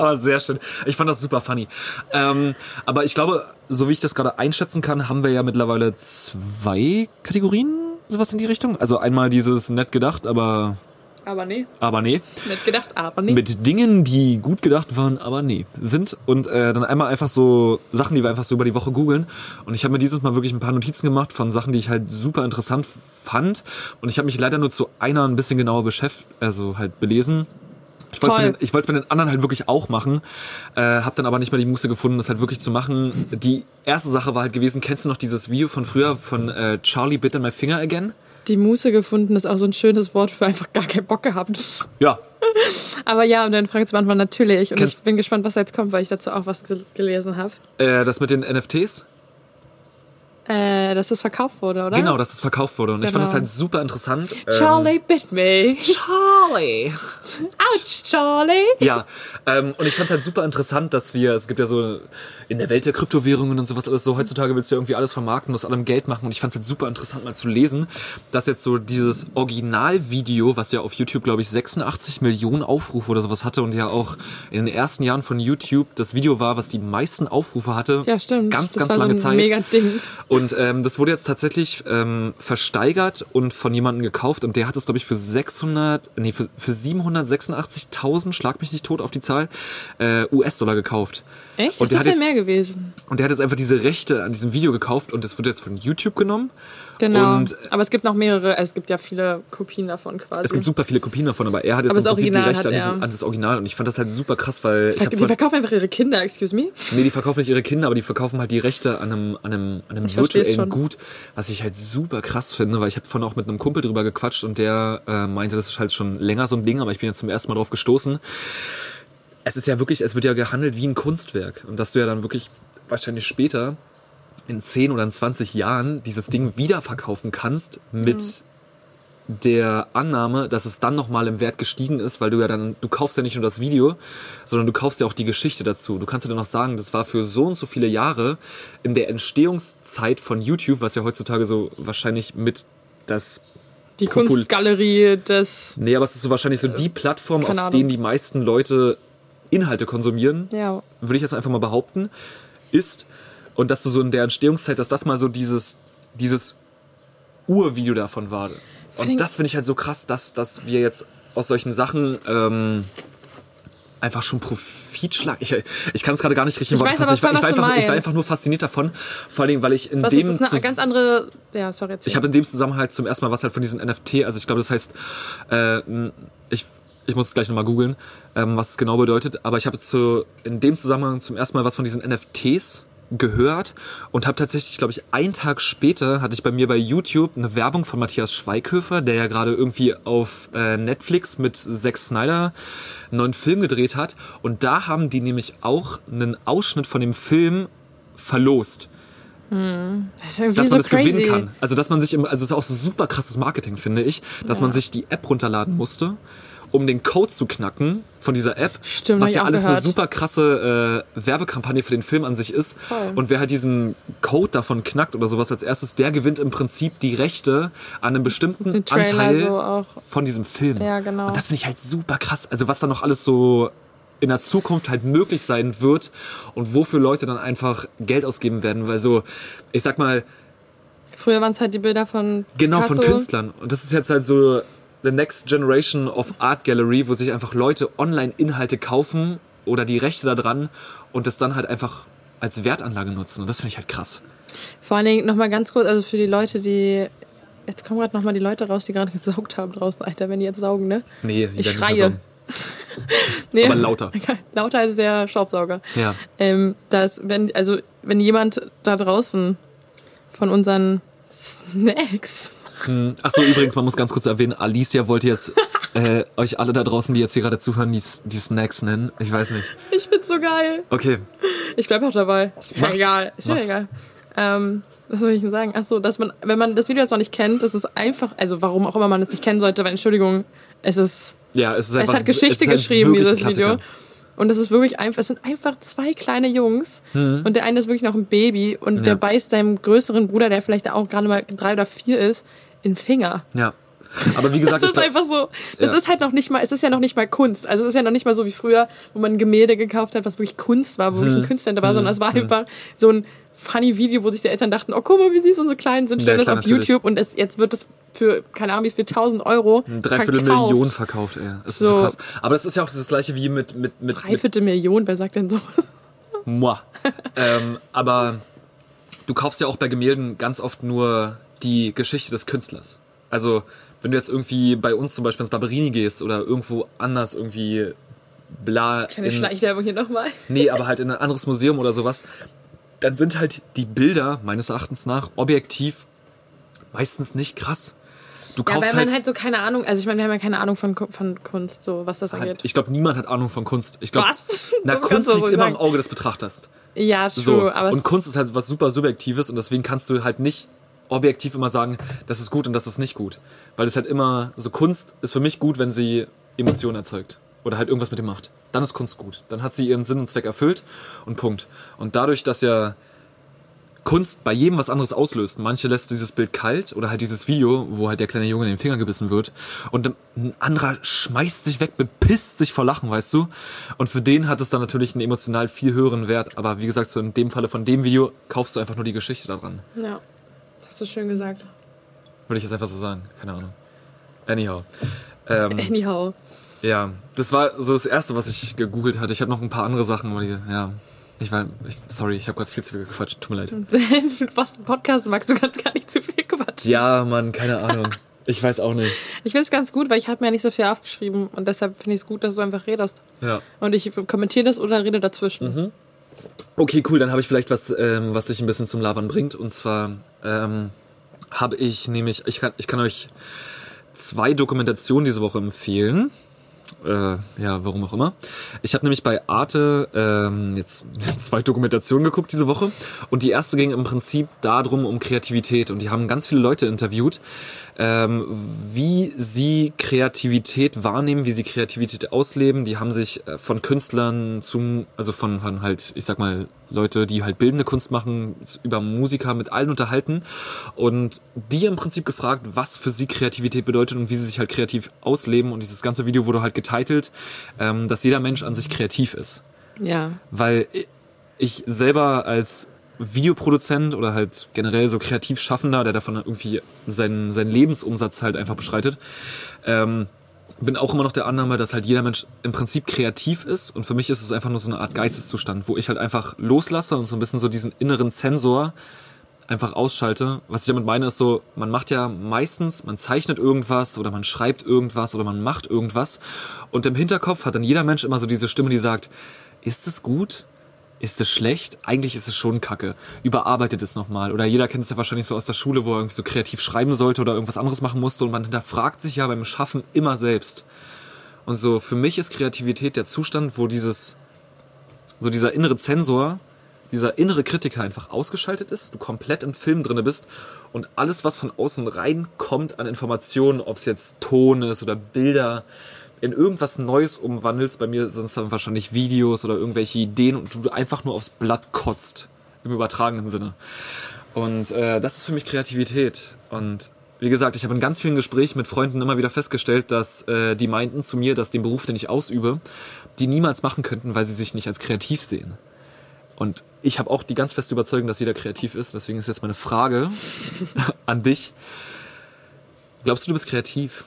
Aber sehr schön. Ich fand das super funny. Ähm, aber ich glaube, so wie ich das gerade einschätzen kann, haben wir ja mittlerweile zwei Kategorien, sowas in die Richtung. Also einmal dieses nett gedacht, aber, Aber nee, aber nee. nicht gedacht, aber nee. Mit Dingen, die gut gedacht waren, aber nee, sind. Und äh, dann einmal einfach so Sachen, die wir einfach so über die Woche googeln. Und ich habe mir dieses Mal wirklich ein paar Notizen gemacht von Sachen, die ich halt super interessant fand. Und ich habe mich leider nur zu einer ein bisschen genauer beschäftigt, also halt belesen. Ich wollte es mit, den- anderen halt wirklich auch machen, äh, habe dann aber nicht mehr die Muße gefunden, das halt wirklich zu machen. Die erste Sache war halt gewesen, kennst du noch dieses Video von früher von äh, Charlie Bit in My Finger Again? Die Muße gefunden ist auch so ein schönes Wort für einfach gar keinen Bock gehabt. Ja, Aber ja, um deine Frage zu beantworten, natürlich. Und Kennst- ich bin gespannt, was jetzt kommt, weil ich dazu auch was gel- gelesen habe. äh, das mit den NFTs. Äh, dass das verkauft wurde, oder? Genau, dass es verkauft wurde. Und ich fand Genau. das halt super interessant. Ähm, Charlie bit me. Charlie. Ouch, Charlie. Ja, ähm, und ich fand es halt super interessant, dass wir, es gibt ja so in der Welt der Kryptowährungen und sowas alles so, heutzutage willst du irgendwie alles vermarkten, aus allem Geld machen und ich fand es halt super interessant mal zu lesen, dass jetzt so dieses Originalvideo, was ja auf YouTube, glaube ich, 86 Millionen Aufrufe oder sowas hatte und ja auch in den ersten Jahren von YouTube das Video war, was die meisten Aufrufe hatte. Ja, stimmt. Ganz, das ganz war lange so ein Zeit. mega Ding. Und ähm, das wurde jetzt tatsächlich ähm, versteigert und von jemandem gekauft und der hat es, glaube ich, für 600, nee, für, für 786.000, schlag mich nicht tot auf die Zahl, äh, US-Dollar gekauft. Echt? Und der das hat wäre jetzt, mehr gewesen. und der hat jetzt einfach diese Rechte an diesem Video gekauft und das wird jetzt von YouTube genommen. Genau. Und Aber es gibt noch mehrere, also es gibt ja viele Kopien davon quasi. es gibt super viele Kopien davon, aber er hat jetzt Aber im Prinzip die Rechte an, dieses, an das Original und ich fand das halt super krass, weil hab die von, verkaufen einfach ihre Kinder, excuse me. Nee, die verkaufen nicht ihre Kinder, aber die verkaufen halt die Rechte an einem, an einem, an einem Ich virtuellen. Gut, was ich halt super krass finde, weil ich habe vorhin auch mit einem Kumpel drüber gequatscht und der äh, meinte, das ist halt schon länger so ein Ding, aber ich bin jetzt zum ersten Mal drauf gestoßen. Es ist ja wirklich, es wird ja gehandelt wie ein Kunstwerk und dass du ja dann wirklich wahrscheinlich später in 10 oder in 20 Jahren dieses Ding wiederverkaufen kannst mit der Annahme, dass es dann nochmal im Wert gestiegen ist, weil du ja dann, du kaufst ja nicht nur das Video, sondern du kaufst ja auch die Geschichte dazu. Du kannst ja dann noch sagen, das war für so und so viele Jahre in der Entstehungszeit von YouTube, was ja heutzutage so wahrscheinlich mit das Die Popul- Kunstgalerie des. Nee, aber es ist so wahrscheinlich so die Plattform, auf Ahnung. denen die meisten Leute Inhalte konsumieren, Ja. würde ich jetzt einfach mal behaupten, ist. Und dass du so in der Entstehungszeit, dass das mal so dieses, dieses Urvideo davon war. Und allem- das finde ich halt so krass, dass, dass wir jetzt aus solchen Sachen ähm, einfach schon Profit schlagen. Ich, ich kann es gerade gar nicht richtig Ich weiß aber ich, war, ich, war du einfach, ich war einfach nur fasziniert davon. Vor allen Dingen, weil ich in Was dem ist das eine ganz andere. Ja, sorry, erzähl. ich habe in dem Zusammenhang zum ersten Mal was halt von diesen NFT, also ich glaube, das heißt, äh, ich, ich muss es gleich nochmal googeln, ähm, was es genau bedeutet, aber ich habe zu, in dem Zusammenhang zum ersten Mal was von diesen NFTs gehört und habe tatsächlich, glaube ich, einen Tag später hatte ich bei mir bei YouTube eine Werbung von Matthias Schweighöfer, der ja gerade irgendwie auf äh, Netflix mit Zack Snyder einen neuen Film gedreht hat und da haben die nämlich auch einen Ausschnitt von dem Film verlost das ist irgendwie dass so man das crazy. gewinnen kann. Also dass man sich im, also es ist auch so super krasses Marketing, finde ich, dass Ja. man sich die App runterladen musste, um den Code zu knacken von dieser App. Stimmt, was ja alles eine gehört. super krasse äh, Werbekampagne für den Film an sich ist. Voll. Und wer halt diesen Code davon knackt oder sowas als erstes, der gewinnt im Prinzip die Rechte an einem bestimmten Anteil so auch. von diesem Film. Ja, genau. Und das finde ich halt super krass. Also was da noch alles so in der Zukunft halt möglich sein wird und wofür Leute dann einfach Geld ausgeben werden, weil so, ich sag mal, Früher waren es halt die Bilder von Genau, von Picasso. Künstlern. Und das ist jetzt halt so the next generation of Art Gallery, wo sich einfach Leute online Inhalte kaufen oder die Rechte daran und das dann halt einfach als Wertanlage nutzen. Und das finde ich halt krass. Vor allen Dingen nochmal ganz kurz, also für die Leute, die. Jetzt kommen gerade nochmal die Leute raus, die gerade gesaugt haben draußen, Alter, wenn die jetzt saugen, ne? Nee, Ich schreie. Nee. Aber lauter. lauter als der Staubsauger. Ja. Ähm, dass, wenn, also, wenn jemand da draußen von unseren Snacks. Hm. Achso, übrigens, man muss ganz kurz erwähnen, Alicia wollte jetzt äh, euch alle da draußen, die jetzt hier gerade zuhören, die, die Snacks nennen. Ich weiß nicht. Ich find's so geil. Okay. Ich bleib auch dabei. Ist mir Mach's. egal. Ist mir Mach's. egal. Ähm, was soll ich denn sagen? Ach so, dass man, wenn man das Video jetzt noch nicht kennt, das ist einfach, also warum auch immer man es nicht kennen sollte, weil Entschuldigung, es ist, Ja, es ist einfach. es hat Geschichte es halt geschrieben, dieses Video. Und es ist wirklich einfach, es sind einfach zwei kleine Jungs und der eine ist wirklich noch ein Baby und Mhm. Ja. der beißt seinem größeren Bruder, der vielleicht auch gerade mal drei oder vier ist, in Finger. Ja. Aber wie gesagt, Das ist einfach so. Das Ja. ist halt noch nicht mal, es ist ja noch nicht mal Kunst. Also es ist ja noch nicht mal so wie früher, wo man ein Gemälde gekauft hat, was wirklich Kunst war, wo wirklich Hm. ein Künstler hinter war, sondern es war einfach so ein funny Video, wo sich die Eltern dachten, oh guck mal, wie süß unsere Kleinen sind, Ja, stellen das klar, auf natürlich. YouTube und es, jetzt wird es für, keine Ahnung, wie viel, 1000 Euro Dreiviertel verkauft. Million verkauft, ey. Das ist so. So. krass. Aber das ist ja auch das gleiche wie mit, mit, mit, mit Dreiviertel Million, wer sagt denn so? Moi. ähm, aber du kaufst ja auch bei Gemälden ganz oft nur die Geschichte des Künstlers. Also, wenn du jetzt irgendwie bei uns zum Beispiel ins Barberini gehst oder irgendwo anders irgendwie bla. Keine in- Schleichwerbung hier nochmal. Nee, aber halt in ein anderes Museum oder sowas, dann sind halt die Bilder meines Erachtens nach objektiv meistens nicht krass. Du Ja, kaufst weil man halt, halt so keine Ahnung, also ich meine, wir haben ja keine Ahnung von, von Kunst, so was das halt angeht. ich glaube, niemand hat Ahnung von Kunst. Ich glaub, Was? Na, Das Kunst liegt so immer sagen. im Auge des Betrachters. Ja, true, So. aber und Kunst ist halt was super Subjektives und deswegen kannst du halt nicht objektiv immer sagen, das ist gut und das ist nicht gut. Weil es halt immer, so Kunst ist für mich gut, wenn sie Emotionen erzeugt. Oder halt irgendwas mit dem macht. Dann ist Kunst gut. Dann hat sie ihren Sinn und Zweck erfüllt und Punkt. Und dadurch, dass ja Kunst bei jedem was anderes auslöst. Manche lässt dieses Bild kalt oder halt dieses Video, wo halt der kleine Junge in den Finger gebissen wird und ein anderer schmeißt sich weg, bepisst sich vor Lachen, weißt du? Und für den hat es dann natürlich einen emotional viel höheren Wert. Aber wie gesagt, so in dem Falle von dem Video kaufst du einfach nur die Geschichte daran. ja, hast du schön gesagt. Würde ich jetzt einfach so sagen. Keine Ahnung. Anyhow. Ähm, Anyhow. ja, das war so das Erste, was ich gegoogelt hatte. Ich habe noch ein paar andere Sachen, aber die, ja. Ich war, ich, sorry, ich habe gerade viel zu viel gequatscht. Tut mir leid. Was ein Podcast magst du ganz gar nicht zu viel quatschen. Ja, Mann, keine Ahnung. Ich weiß auch nicht. Ich finde es ganz gut, weil ich habe mir ja nicht so viel aufgeschrieben und deshalb finde ich es gut, dass du einfach redest. Ja. Und ich kommentiere das oder rede dazwischen. Mhm. Okay, cool. Dann habe ich vielleicht was, ähm, was dich ein bisschen zum Labern bringt. Und zwar ähm, habe ich nämlich, ich kann, ich kann euch zwei Dokumentationen diese Woche empfehlen. Äh, ja, warum auch immer. Ich habe nämlich bei Arte ähm, jetzt zwei Dokumentationen geguckt diese Woche und die erste ging im Prinzip darum um Kreativität und die haben ganz viele Leute interviewt, ähm, wie sie Kreativität wahrnehmen, wie sie Kreativität ausleben. Die haben sich äh, von Künstlern zum, also von, von halt, ich sag mal, Leute, die halt bildende Kunst machen, über Musiker mit allen unterhalten und die im Prinzip gefragt, was für sie Kreativität bedeutet und wie sie sich halt kreativ ausleben. Und dieses ganze Video wurde halt getitelt, ähm, dass jeder Mensch an sich kreativ ist. Ja. Weil ich selber als Videoproduzent oder halt generell so kreativ Schaffender, der davon irgendwie seinen, seinen Lebensumsatz halt einfach bestreitet, ähm, bin auch immer noch der Annahme, dass halt jeder Mensch im Prinzip kreativ ist und für mich ist es einfach nur so eine Art Geisteszustand, wo ich halt einfach loslasse und so ein bisschen so diesen inneren Sensor einfach ausschalte. Was ich damit meine ist so, man macht ja meistens, man zeichnet irgendwas oder man schreibt irgendwas oder man macht irgendwas und im Hinterkopf hat dann jeder Mensch immer so diese Stimme, die sagt, ist es gut? Ist es schlecht? Eigentlich ist es schon kacke. Überarbeitet es nochmal. Oder jeder kennt es ja wahrscheinlich so aus der Schule, wo er irgendwie so kreativ schreiben sollte oder irgendwas anderes machen musste und man hinterfragt sich ja beim Schaffen immer selbst. Und so, für mich ist Kreativität der Zustand, wo dieses, so dieser innere Zensor, dieser innere Kritiker einfach ausgeschaltet ist, du komplett im Film drinne bist und alles, was von außen reinkommt an Informationen, ob es jetzt Ton ist oder Bilder, in irgendwas Neues umwandelst. Bei mir sind es dann wahrscheinlich Videos oder irgendwelche Ideen und du einfach nur aufs Blatt kotzt. Im übertragenen Sinne. Und äh, das ist für mich Kreativität. Und wie gesagt, ich habe in ganz vielen Gesprächen mit Freunden immer wieder festgestellt, dass äh, die meinten zu mir, dass den Beruf, den ich ausübe, die niemals machen könnten, weil sie sich nicht als kreativ sehen. Und ich habe auch die ganz feste Überzeugung, dass jeder kreativ ist. Deswegen ist jetzt meine Frage an dich. Glaubst du, du bist kreativ?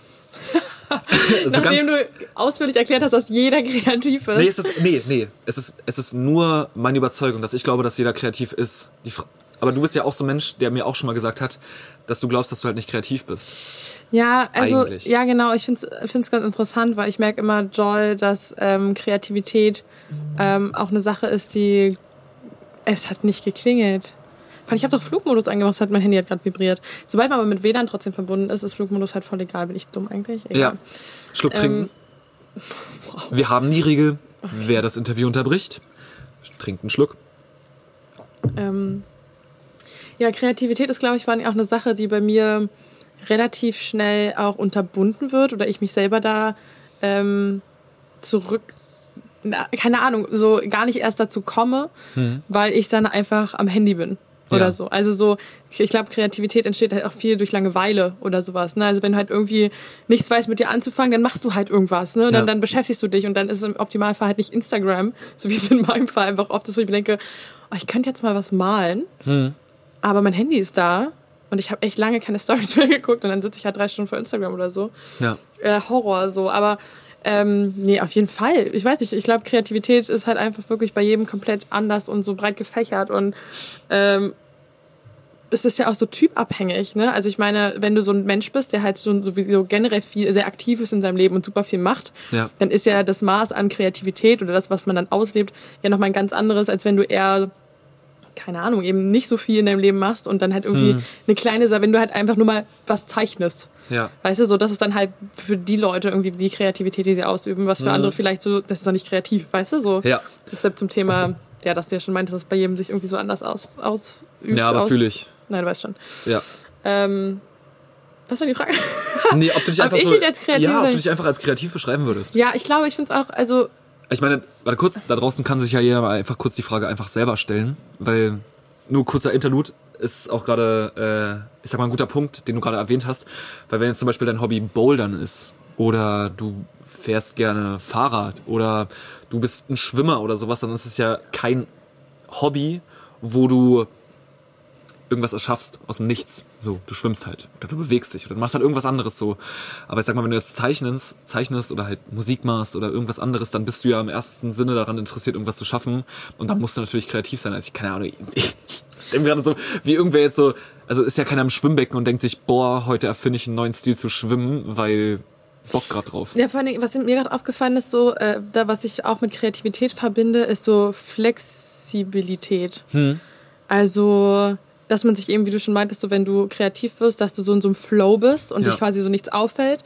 so Nachdem du ausführlich erklärt hast, dass jeder kreativ ist. Nee, es ist, nee, nee. Es ist, es ist nur meine Überzeugung, dass ich glaube, dass jeder kreativ ist. Aber du bist ja auch so ein Mensch, der mir auch schon mal gesagt hat, dass du glaubst, dass du halt nicht kreativ bist. Ja, also Eigentlich. ja genau, ich finde es ganz interessant, weil ich merke immer, Joel, dass ähm, Kreativität ähm, auch eine Sache ist, die es hat nicht geklingelt. Ich habe doch Flugmodus angemacht, hat mein Handy hat gerade vibriert. Sobald man aber mit WLAN trotzdem verbunden ist, ist Flugmodus halt voll egal. Bin ich dumm eigentlich? Egal. Ja. Schluck trinken. Wir haben die Regel, wer das Interview unterbricht, trinkt einen Schluck. Ähm, ja, Kreativität ist, glaube ich, allem auch eine Sache, die bei mir relativ schnell auch unterbunden wird oder ich mich selber da ähm, zurück, na, keine Ahnung, so gar nicht erst dazu komme, weil ich dann einfach am Handy bin. Oder Ja. so. Also so, ich, glaube, Kreativität entsteht halt auch viel durch Langeweile oder sowas. Ne? Also wenn du halt irgendwie nichts weißt, mit dir anzufangen, dann machst du halt irgendwas. Ne? Dann, Ja. dann beschäftigst du dich und dann ist es im Optimalfall halt nicht Instagram, so wie es in meinem Fall einfach oft ist, wo ich mir denke, oh, ich könnte jetzt mal was malen, aber mein Handy ist da und ich habe echt lange keine Stories mehr geguckt und dann sitze ich halt drei Stunden vor Instagram oder so. Ja. Äh, Horror so, aber ähm, nee, auf jeden Fall. Ich weiß nicht, ich glaube, Kreativität ist halt einfach wirklich bei jedem komplett anders und so breit gefächert und ähm, es ist ja auch so typabhängig, ne? Also ich meine, wenn du so ein Mensch bist, der halt schon sowieso generell viel, sehr aktiv ist in seinem Leben und super viel macht, Ja. dann ist ja das Maß an Kreativität oder das, was man dann auslebt, ja nochmal ein ganz anderes, als wenn du eher keine Ahnung, eben nicht so viel in deinem Leben machst und dann halt irgendwie eine kleine Sache, wenn du halt einfach nur mal was zeichnest. Ja. Weißt du, so, das ist dann halt für die Leute irgendwie die Kreativität, die sie ausüben, was für andere vielleicht so, das ist doch nicht kreativ, weißt du, so. Ja. Deshalb zum Thema, ja, dass du ja schon meintest, dass bei jedem sich irgendwie so anders aus, ausübt. Ja, aber aus, fühle ich. Nein, du weißt schon. Ja. Ähm, was war die Frage? Nee, ob du dich Ob einfach so, als kreativ ja, ob du dich einfach als kreativ beschreiben würdest. ja, ich glaube, ich finde es auch, also, Ich meine, warte kurz, da draußen kann sich ja jeder mal einfach kurz die Frage einfach selber stellen, weil nur kurzer Interlude ist auch gerade, äh, ich sag mal, ein guter Punkt, den du gerade erwähnt hast, weil wenn jetzt zum Beispiel dein Hobby Bouldern ist oder du fährst gerne Fahrrad oder du bist ein Schwimmer oder sowas, dann ist es ja kein Hobby, wo du irgendwas erschaffst aus dem Nichts. So, du schwimmst halt oder du bewegst dich oder du machst halt irgendwas anderes so. Aber ich sag mal, wenn du jetzt zeichnest, zeichnest oder halt Musik machst oder irgendwas anderes, dann bist du ja im ersten Sinne daran interessiert, irgendwas zu schaffen. Und dann musst du natürlich kreativ sein. Also ich keine Ahnung, ich denke gerade so, wie irgendwer jetzt so, also ist ja keiner im Schwimmbecken und denkt sich, boah, heute erfinde ich einen neuen Stil zu schwimmen, weil Bock grad drauf. Ja, vor allem, was mir gerade aufgefallen ist, so, äh, da was ich auch mit Kreativität verbinde, ist so Flexibilität. Also, dass man sich eben, wie du schon meintest, so wenn du kreativ wirst, dass du so in so einem Flow bist und Ja. dich quasi so nichts auffällt.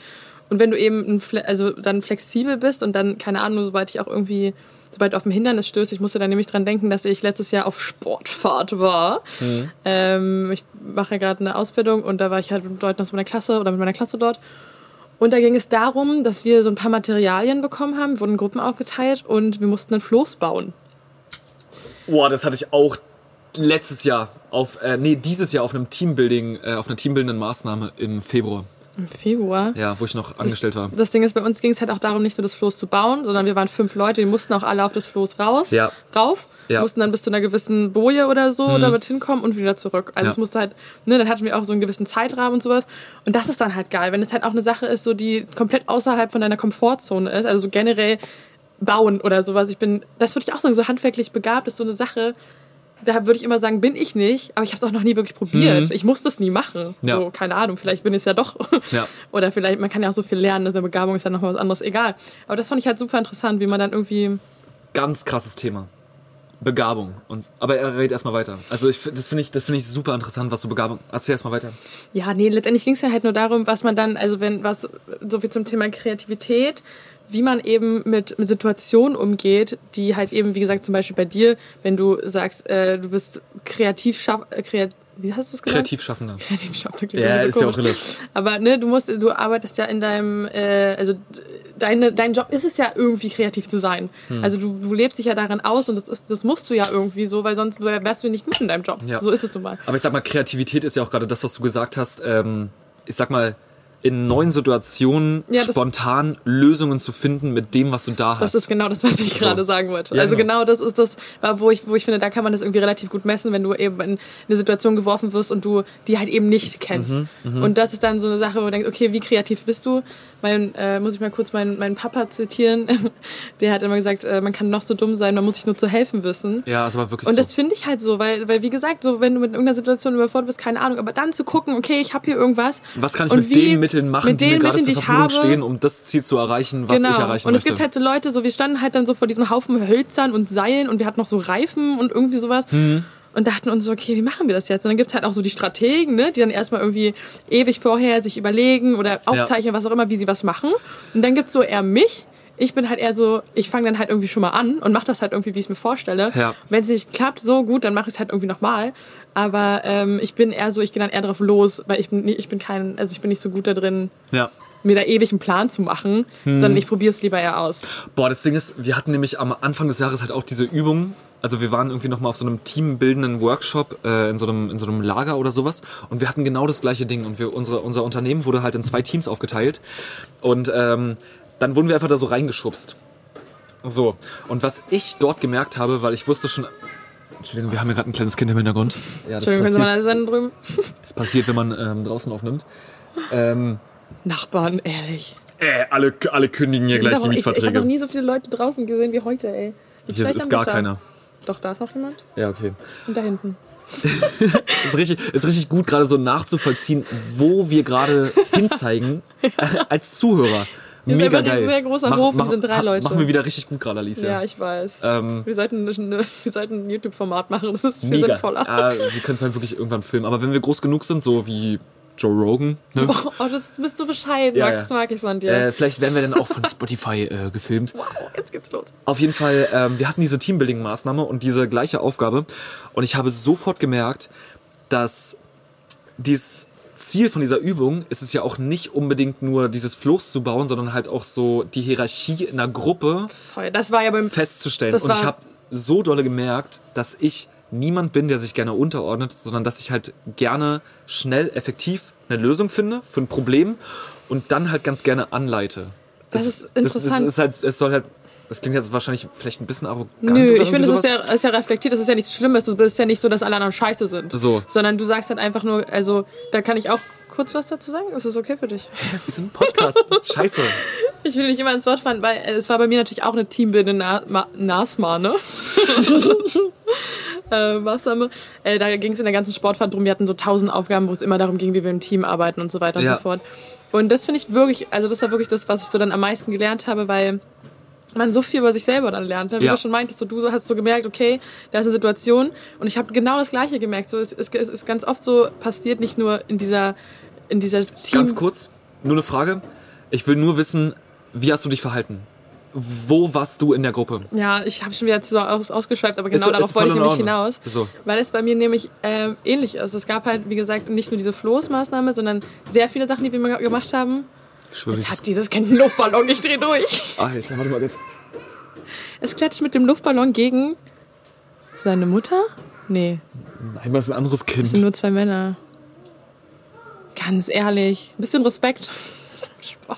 Und wenn du eben also dann flexibel bist und dann, keine Ahnung, sobald ich auch irgendwie, sobald auf ein Hindernis stößt, ich musste da nämlich dran denken, dass ich letztes Jahr auf Sportfahrt war. Ähm, ich mache ja gerade eine Ausbildung und da war ich halt mit Leuten aus meiner Klasse oder mit meiner Klasse dort. Und da ging es darum, dass wir so ein paar Materialien bekommen haben, wurden in Gruppen aufgeteilt und wir mussten ein Floß bauen. Boah, das hatte ich auch letztes Jahr auf, äh, nee, dieses Jahr auf einem Teambuilding, äh, auf einer teambildenden Maßnahme im Februar. Im Februar. Ja, wo ich noch angestellt war. Das Ding ist, bei uns ging es halt auch darum, nicht nur das Floß zu bauen, sondern wir waren fünf Leute, die mussten auch alle auf das Floß raus, Ja. rauf, Ja. Mhm. mussten dann bis zu einer gewissen Boje oder so damit hinkommen und wieder zurück. Also Ja. es musste halt, ne, dann hatten wir auch so einen gewissen Zeitrahmen und sowas. Und das ist dann halt geil, wenn es halt auch eine Sache ist, so die komplett außerhalb von deiner Komfortzone ist, also so generell bauen oder sowas. Ich bin, das würde ich auch sagen, so handwerklich begabt ist so eine Sache, da würde ich immer sagen, bin ich nicht, aber ich habe es auch noch nie wirklich probiert. Ich muss das nie machen. Mhm. Ja. So, keine Ahnung, vielleicht bin ich es ja doch. Ja. Oder vielleicht, man kann ja auch so viel lernen, eine Begabung ist ja nochmal was anderes, egal. Aber das fand ich halt super interessant, wie man dann irgendwie. Ganz krasses Thema. Begabung. Und, aber er redet erstmal weiter. Also ich, das finde ich, das finde ich super interessant, was du Begabung. Erzähl erstmal weiter. Ja, nee, letztendlich ging es ja halt nur darum, was man dann, also wenn, was, so viel zum Thema Kreativität, wie man eben mit, mit Situationen umgeht, die halt eben, wie gesagt, zum Beispiel bei dir, wenn du sagst, äh, du bist kreativ, schaff, äh, kreat, wie hast du es genannt? Kreativ schaffender. Kreativ schaffen, klingt Ja, irgendwie ist ja auch relativ. Aber ne, du musst, du arbeitest ja in deinem, äh, also deine, dein Job ist es ja irgendwie kreativ zu sein. Hm. Also du, du lebst dich ja daran aus und das ist, das musst du ja irgendwie so, weil sonst wär- wärst du nicht gut in deinem Job. Ja. So ist es nun mal. Aber ich sag mal, Kreativität ist ja auch gerade das, was du gesagt hast. Ähm, ich sag mal, in neuen Situationen Ja, spontan Lösungen zu finden mit dem, was du da hast. Das ist genau das, was ich gerade sagen wollte. Ja, also genau. genau das ist das, wo ich, wo ich finde, da kann man das irgendwie relativ gut messen, wenn du eben in eine Situation geworfen wirst und du die halt eben nicht kennst. Mhm, und das ist dann so eine Sache, wo du denkst, okay, wie kreativ bist du? Mein, äh, muss ich mal kurz meinen, meinen Papa zitieren. Der hat immer gesagt, äh, man kann noch so dumm sein, man muss sich nur zu helfen wissen. ja, ist aber wirklich Und so. das finde ich halt so, weil, weil wie gesagt, so wenn du mit irgendeiner Situation überfordert bist, keine Ahnung, aber dann zu gucken, okay, ich habe hier irgendwas. was kann ich mit den Mitteln machen, mit die mir den Mitteln, die ich habe, stehen, um das Ziel zu erreichen, was genau. ich erreichen und es möchte? gibt halt so Leute, so wir standen halt dann so vor diesem Haufen Hölzern und Seilen und wir hatten noch so Reifen und irgendwie sowas. Mhm. Und dachten uns so, okay, wie machen wir das jetzt? Und dann gibt's halt auch so die Strategen, ne, die dann erstmal irgendwie ewig vorher sich überlegen oder aufzeichnen, was auch immer, wie sie was machen. Und dann gibt's so eher mich. Ich bin halt eher so, ich fange dann halt irgendwie schon mal an und mache das halt irgendwie, wie ich es mir vorstelle. Ja. Wenn es nicht klappt, so gut, dann mache ich es halt irgendwie nochmal. Aber ähm, ich bin eher so, ich gehe dann eher drauf los, weil ich bin, nie- ich bin kein, also ich bin nicht so gut da drin, ja. mir da ewig einen Plan zu machen, Hm. sondern ich probiere es lieber eher aus. Boah, das Ding ist, wir hatten nämlich am Anfang des Jahres halt auch diese Übung. Also wir waren irgendwie nochmal auf so einem teambildenden Workshop äh, in, so einem, in so einem Lager oder sowas und wir hatten genau das gleiche Ding und wir, unsere, unser Unternehmen wurde halt in zwei Teams aufgeteilt und ähm, dann wurden wir einfach da so reingeschubst. So, und was ich dort gemerkt habe, weil ich wusste schon... Entschuldigung, wir haben hier gerade ein kleines Kind im Hintergrund. Ja, das Entschuldigung, können Sie mal passiert, leise sein drüben? das passiert, wenn man ähm, draußen aufnimmt. Ähm, Nachbarn, ehrlich. äh, alle, alle kündigen hier Ich, gleich die ich, ich habe Mietverträge. noch nie so viele Leute draußen gesehen wie heute, ey. Die Hier ist gar keiner. Doch, da ist noch jemand. Ja, okay. Und da hinten. ist richtig, ist richtig gut, gerade so nachzuvollziehen, wo wir gerade hinzeigen als Zuhörer. Hier ist Mega einfach ein geil. sehr großer Hof und wir sind drei Leute. Machen wir wieder richtig gut gerade, Alicia. Ja, ich weiß. Ähm, wir, sollten, eine- wir sollten ein YouTube-Format machen, das ist viel mega. sinnvoller. Äh, wir können es halt wirklich irgendwann filmen. Aber wenn wir groß genug sind, so wie Joe Rogan, ne? Oh, das du bist so bescheiden, Ja, Max, das mag ich so an dir. äh, vielleicht werden wir dann auch von Spotify äh, gefilmt. wow, jetzt geht's los. Auf jeden Fall, ähm, wir hatten diese Teambuilding-Maßnahme und diese gleiche Aufgabe. Und ich habe sofort gemerkt, dass dieses Ziel von dieser Übung ist es ja auch nicht unbedingt nur dieses Floß zu bauen, sondern halt auch so die Hierarchie in einer Gruppe Voll. Das war ja beim festzustellen. Und ich habe so dolle gemerkt, dass ich niemand bin, der sich gerne unterordnet, sondern dass ich halt gerne schnell, effektiv eine Lösung finde für ein Problem und dann halt ganz gerne anleite. Das ist Das, interessant. ist halt, es soll halt, das klingt jetzt wahrscheinlich vielleicht ein bisschen arrogant. Nö, ich finde, es ist ja, ist ja reflektiert, das ist ja nichts Schlimmes. Es ist ja nicht so, dass alle anderen scheiße sind. So. Sondern du sagst halt einfach nur, also, da kann ich auch kurz was dazu sagen. Ist das okay für dich? Wir sind ein Podcast. Scheiße. Ich will nicht immer ins Wort fallen, weil äh, es war bei mir natürlich auch eine teambildende Na Ma Nasmane. äh, Maßnahme. Äh, da ging es in der ganzen Sportfahrt drum. Wir hatten so tausend Aufgaben, wo es immer darum ging, wie wir im Team arbeiten und so weiter und Ja. so fort. Und das finde ich wirklich, also das war wirklich das, was ich so dann am meisten gelernt habe, weil man so viel über sich selber dann lernt. Wie Ja. du schon meintest, so, du hast so gemerkt, okay, da ist eine Situation und ich habe genau das Gleiche gemerkt. So, es, es, es ist ganz oft so passiert, nicht nur in dieser, in dieser Team... Ganz kurz, nur eine Frage. Ich will nur wissen, wie hast du dich verhalten? Wo warst du in der Gruppe? Ja, ich habe schon wieder zu aus, ausgeschweift, aber genau Ist- darauf ist wollte ich nämlich hinaus. So. Weil es bei mir nämlich ähm, ähnlich ist. Es gab halt, wie gesagt, nicht nur diese Floßmaßnahme, sondern sehr viele Sachen, die wir gemacht haben. Schwöre, Jetzt hat dieses Kind einen Luftballon, ich dreh durch. Jetzt, warte mal, jetzt. Es klatscht mit dem Luftballon gegen seine Mutter? Nee, Nein, das ist ein anderes es sind Kind. nur zwei Männer. Ganz ehrlich, ein bisschen Respekt. Spaß.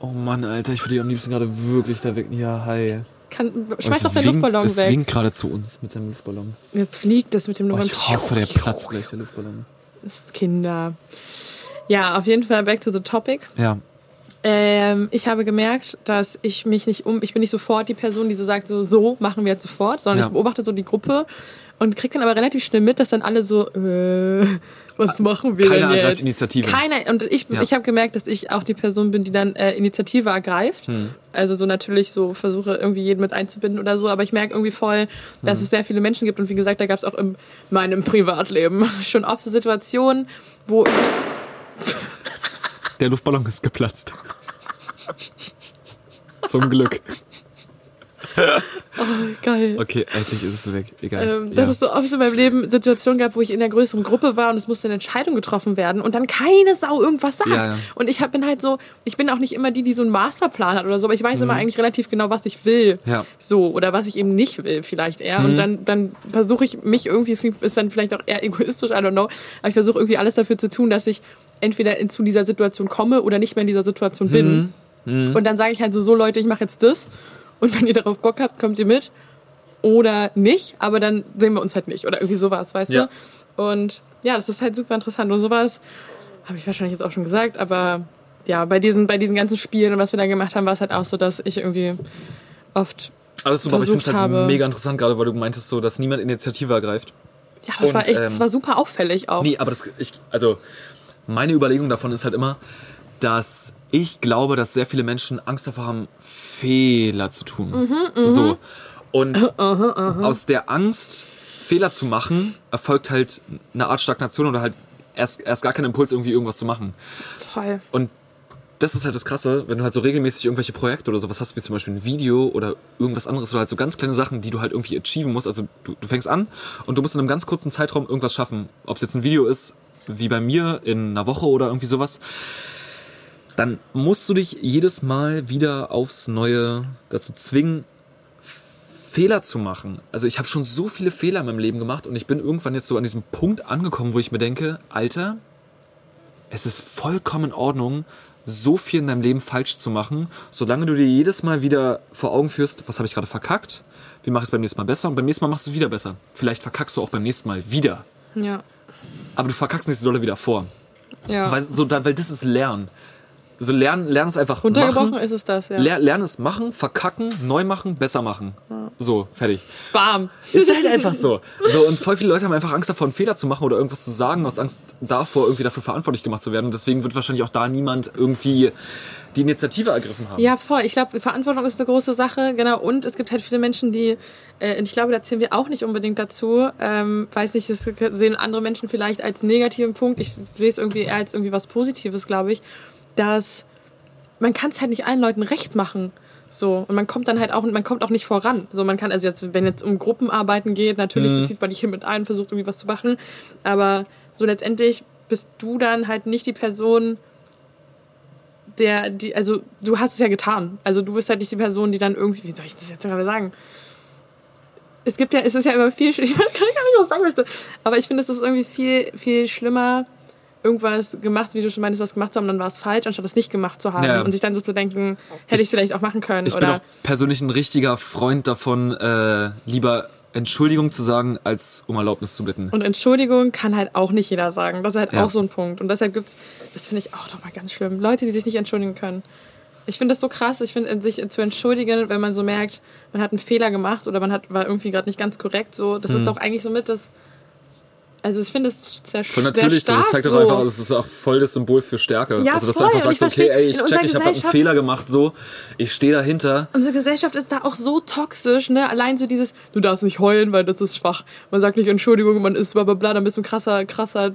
Oh Mann, Alter, ich würde dich am liebsten gerade wirklich da weg. Ja, hi. Kann, schmeiß es doch den winkt- Luftballon es weg. winkt gerade zu uns mit seinem Luftballon. Jetzt fliegt das mit dem Oh, Luftballon. ich hoffe, der platzt gleich, der Luftballon. Das ist Kinder. Ja, auf jeden Fall back to the topic. Ja. Ähm, ich habe gemerkt, dass ich mich nicht um, ich bin nicht sofort die Person, die so sagt, so, so machen wir jetzt sofort, sondern Ja. ich beobachte so die Gruppe und krieg dann aber relativ schnell mit, dass dann alle so, äh, was machen wir Keiner denn jetzt? ergreift Initiative. Keiner, und ich, Ja. ich habe gemerkt, dass ich auch die Person bin, die dann äh, Initiative ergreift. Hm. Also so natürlich so versuche irgendwie jeden mit einzubinden oder so, aber ich merke irgendwie voll, dass Hm. es sehr viele Menschen gibt und wie gesagt, da gab es auch in meinem Privatleben schon oft so Situationen, wo Der Luftballon ist geplatzt. Zum Glück. geil. Okay, endlich ist es weg. Egal. Ähm, dass ja. es so oft in meinem Leben Situationen gab, wo ich in einer größeren Gruppe war und es musste eine Entscheidung getroffen werden und dann keine Sau irgendwas sagt. Ja, ja. Und ich hab, bin halt so, ich bin auch nicht immer die, die so einen Masterplan hat oder so, aber ich weiß immer eigentlich relativ genau, was ich will. Mhm. Ja. Mhm. So, oder was ich eben nicht will, vielleicht eher. Und dann, dann versuche ich mich irgendwie, es ist dann vielleicht auch eher egoistisch, I don't know, aber ich versuche irgendwie alles dafür zu tun, dass ich entweder in, zu dieser Situation komme oder nicht mehr in dieser Situation bin. Und dann sage ich halt so, so Leute, ich mache jetzt das. Und wenn ihr darauf Bock habt, kommt ihr mit. Oder nicht, aber dann sehen wir uns halt nicht. Oder irgendwie sowas, weißt Ja. du? Und ja, das ist halt super interessant. Und sowas habe ich wahrscheinlich jetzt auch schon gesagt, aber ja, bei diesen, bei diesen ganzen Spielen und was wir da gemacht haben, war es halt auch so, dass ich irgendwie oft, Alles super, aber ich finde es halt mega interessant, gerade weil du meintest so, dass niemand Initiative ergreift. ja, das Und, war echt, ähm, das war super auffällig auch. Nee, aber das, ich, also, meine Überlegung davon ist halt immer, dass ich glaube, dass sehr viele Menschen Angst davor haben, Fehler zu tun. Mhm, So. Und aus der Angst, Fehler zu machen, erfolgt halt eine Art Stagnation oder halt erst, erst gar kein Impuls, irgendwie irgendwas zu machen. Voll. Und das ist halt das Krasse, wenn du halt so regelmäßig irgendwelche Projekte oder sowas hast, wie zum Beispiel ein Video oder irgendwas anderes oder halt so ganz kleine Sachen, die du halt irgendwie achieven musst. Also du, du fängst an und du musst in einem ganz kurzen Zeitraum irgendwas schaffen. Ob es jetzt ein Video ist, wie bei mir in einer Woche oder irgendwie sowas. Dann musst du dich jedes Mal wieder aufs Neue dazu zwingen, Fehler zu machen. Also ich habe schon so viele Fehler in meinem Leben gemacht und ich bin irgendwann jetzt so an diesem Punkt angekommen, wo ich mir denke, Alter, es ist vollkommen in Ordnung, so viel in deinem Leben falsch zu machen, solange du dir jedes Mal wieder vor Augen führst, was habe ich gerade verkackt, wie mache ich es beim nächsten Mal besser und beim nächsten Mal machst du es wieder besser. Vielleicht verkackst du auch beim nächsten Mal wieder, Ja. aber du verkackst nicht so dolle wieder vor. Ja. Weil, so, weil das ist Lernen. So lernen, lernen es einfach Runtergebrochen machen. ist es das, ja. Ler lernen es machen, verkacken, neu machen, besser machen. So, fertig. Bam. Ist halt einfach so. So, und voll viele Leute haben einfach Angst davor, einen Fehler zu machen oder irgendwas zu sagen, aus Angst davor, irgendwie dafür verantwortlich gemacht zu werden. Und deswegen wird wahrscheinlich auch da niemand irgendwie die Initiative ergriffen haben. Ja, voll. Ich glaube, Verantwortung ist eine große Sache, genau. Und es gibt halt viele Menschen, die, äh, ich glaube, da zählen wir auch nicht unbedingt dazu. Ähm, weiß nicht, das sehen andere Menschen vielleicht als negativen Punkt. Ich sehe es irgendwie eher als irgendwie was Positives, glaube ich, dass man kann es halt nicht allen Leuten recht machen. So, und man kommt dann halt auch, man kommt auch nicht voran. So, man kann, also jetzt, wenn jetzt um Gruppenarbeiten geht, natürlich bezieht man nicht hin mit allen, versucht irgendwie was zu machen. Aber so letztendlich bist du dann halt nicht die Person, der, die, also du hast es ja getan. Also du bist halt nicht die Person, die dann irgendwie, wie soll ich das jetzt mal sagen? Es gibt ja, es ist ja immer viel, ich weiß gar nicht, was ich sagen möchte. Aber ich finde, es ist irgendwie viel, viel schlimmer, irgendwas gemacht, wie du schon meinst, was gemacht zu haben, dann war es falsch, anstatt es nicht gemacht zu haben. Ja. Und sich dann so zu denken, hätte ich vielleicht auch machen können. Ich bin oder auch persönlich ein richtiger Freund davon, äh, lieber Entschuldigung zu sagen, als um Erlaubnis zu bitten. Und Entschuldigung kann halt auch nicht jeder sagen. Das ist halt Ja. auch so ein Punkt. Und deshalb gibt's, das finde ich auch nochmal ganz schlimm, Leute, die sich nicht entschuldigen können. Ich finde das so krass. Ich finde, sich zu entschuldigen, wenn man so merkt, man hat einen Fehler gemacht oder man hat, war irgendwie gerade nicht ganz korrekt, so, das ist doch eigentlich so mit das. Also ich finde es sehr, sehr natürlich, so, stark das zeigt so. doch einfach, es ist auch voll das Symbol für Stärke. Ja, also, dass voll, du einfach sagst, okay, ey, ich check, ich habe einen Fehler gemacht, so, ich stehe dahinter. Unsere Gesellschaft ist da auch so toxisch, ne? Allein so dieses, du darfst nicht heulen, weil das ist schwach. Man sagt nicht Entschuldigung, man ist bla bla bla, dann bist du ein krasser, krasser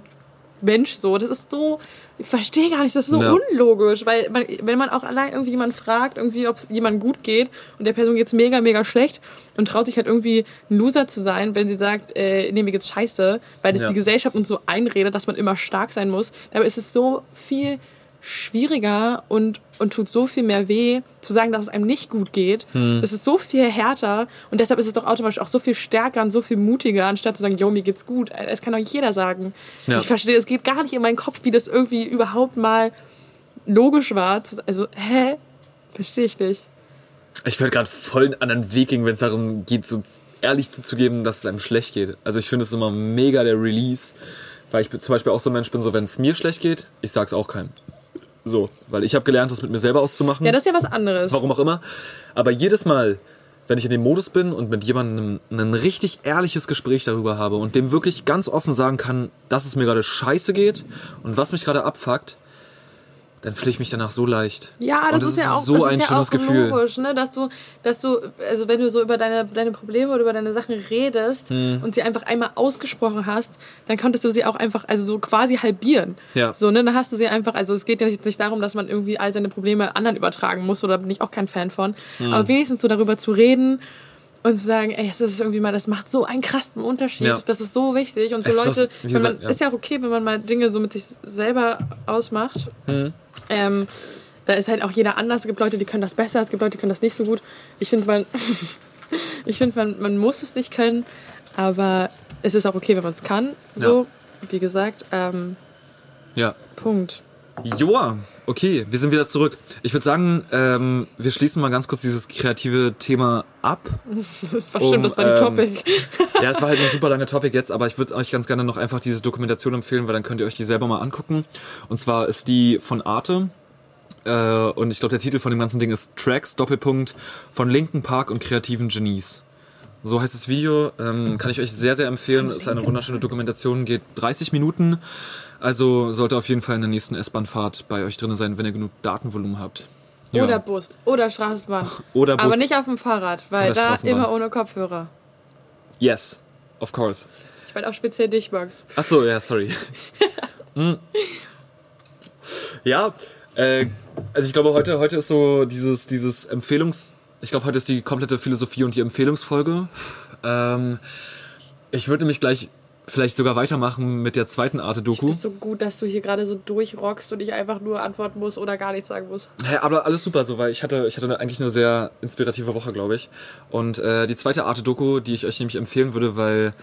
Mensch so. Das ist so, ich verstehe gar nicht, das ist so Ja. unlogisch, weil man, wenn man auch allein irgendwie jemanden fragt, irgendwie, ob es jemandem gut geht und der Person geht's mega, mega schlecht und traut sich halt irgendwie ein Loser zu sein, wenn sie sagt, äh, nee, mir geht's scheiße, weil das Ja. die Gesellschaft uns so einredet, dass man immer stark sein muss. Dabei ist es so viel schwieriger und, und tut so viel mehr weh, zu sagen, dass es einem nicht gut geht. Hm. Das ist so viel härter und deshalb ist es doch automatisch auch so viel stärker und so viel mutiger, anstatt zu sagen, jo, mir geht's gut. Das kann doch jeder sagen. Ja. Ich verstehe, es geht gar nicht in meinen Kopf, wie das irgendwie überhaupt mal logisch war. Also, hä? Verstehe ich nicht. Ich werde gerade voll einen anderen Weg gehen, wenn es darum geht, so ehrlich zuzugeben, dass es einem schlecht geht. Also ich finde es immer mega der Release, weil ich zum Beispiel auch so ein Mensch bin, so wenn es mir schlecht geht, ich sag's auch keinem. So, weil ich habe gelernt, das mit mir selber auszumachen. Ja, das ist ja was anderes. Warum auch immer. Aber jedes Mal, wenn ich in dem Modus bin und mit jemandem ein richtig ehrliches Gespräch darüber habe und dem wirklich ganz offen sagen kann, dass es mir gerade scheiße geht und was mich gerade abfuckt, dann fühle ich mich danach so leicht. Ja, das, und ist ja auch, so das ein ist ja schönes auch Gefühl. logisch, ne? dass du, dass du, also wenn du so über deine, deine Probleme oder über deine Sachen redest Hm. und sie einfach einmal ausgesprochen hast, dann konntest du sie auch einfach, also so quasi halbieren. Ja. So, ne, dann hast du sie einfach, also es geht ja jetzt nicht darum, dass man irgendwie all seine Probleme anderen übertragen muss, oder bin ich auch kein Fan von, Hm. aber wenigstens so darüber zu reden, und zu sagen, ey, das ist irgendwie mal, das macht so einen krassen Unterschied, Ja. das ist so wichtig. Und so ist Leute, das- wenn man, gesagt, ja. ist ja auch okay, wenn man mal Dinge so mit sich selber ausmacht. Mhm. Ähm, da ist halt auch jeder anders. Es gibt Leute, die können das besser, es gibt Leute, die können das nicht so gut. Ich finde, man, ich finde, man, man muss es nicht können, aber es ist auch okay, wenn man es kann. So, wie gesagt. Ähm, Ja. Punkt. Joa, okay, wir sind wieder zurück. Ich würde sagen, ähm, wir schließen mal ganz kurz dieses kreative Thema ab. Das war Um, stimmt, das war die ähm, Topic. Ja, es war halt ein super lange Topic jetzt, aber ich würde euch ganz gerne noch einfach diese Dokumentation empfehlen, weil dann könnt ihr euch die selber mal angucken. Und zwar ist die von Arte. Äh, und ich glaube, der Titel von dem ganzen Ding ist Tracks, Doppelpunkt, von Linken Park und kreativen Genies. So heißt das Video. Ähm, kann ich euch sehr, sehr empfehlen. Ist eine wunderschöne Dokumentation, geht 30 Minuten. Also sollte auf jeden Fall in der nächsten S-Bahn-Fahrt bei euch drin sein, wenn ihr genug Datenvolumen habt. Ja. Oder Bus. Oder Straßenbahn. Oder Bus. Aber nicht auf dem Fahrrad, weil da immer ohne Kopfhörer. Yes, of course. Ich meine auch speziell dich, Max. Ach so, ja, sorry. Hm. Ja, äh, also ich glaube, heute, heute ist so dieses, dieses Empfehlungs... Ich glaube, heute ist die komplette Philosophie und die Empfehlungsfolge. Ähm, ich würde nämlich gleich vielleicht sogar weitermachen mit der zweiten Arte-Doku. Das ist so gut, dass du hier gerade so durchrockst und ich einfach nur antworten muss oder gar nichts sagen muss. Hey, aber alles super so, weil ich hatte, ich hatte eigentlich eine sehr inspirative Woche, glaube ich. Und äh, die zweite Arte-Doku, die ich euch nämlich empfehlen würde, weil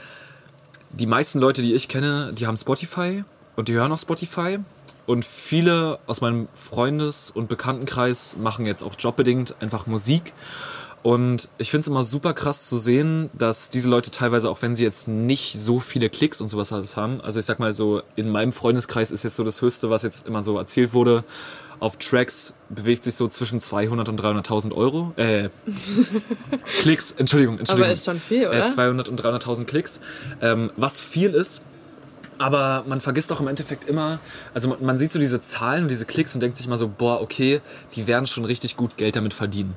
die meisten Leute, die ich kenne, die haben Spotify und die hören auch Spotify. Und viele aus meinem Freundes- und Bekanntenkreis machen jetzt auch jobbedingt einfach Musik. Und ich finde es immer super krass zu sehen, dass diese Leute teilweise, auch wenn sie jetzt nicht so viele Klicks und sowas alles haben, also ich sag mal so, in meinem Freundeskreis ist jetzt so das Höchste, was jetzt immer so erzählt wurde, auf Tracks bewegt sich so zwischen 200 und 300.000 Euro. Äh, Klicks, Entschuldigung, Entschuldigung. Aber ist schon viel, oder? Äh, 200 und 300.000 Klicks. Ähm, was viel ist, aber man vergisst auch im Endeffekt immer, also man, man sieht so diese Zahlen und diese Klicks und denkt sich mal so, boah, okay, die werden schon richtig gut Geld damit verdienen.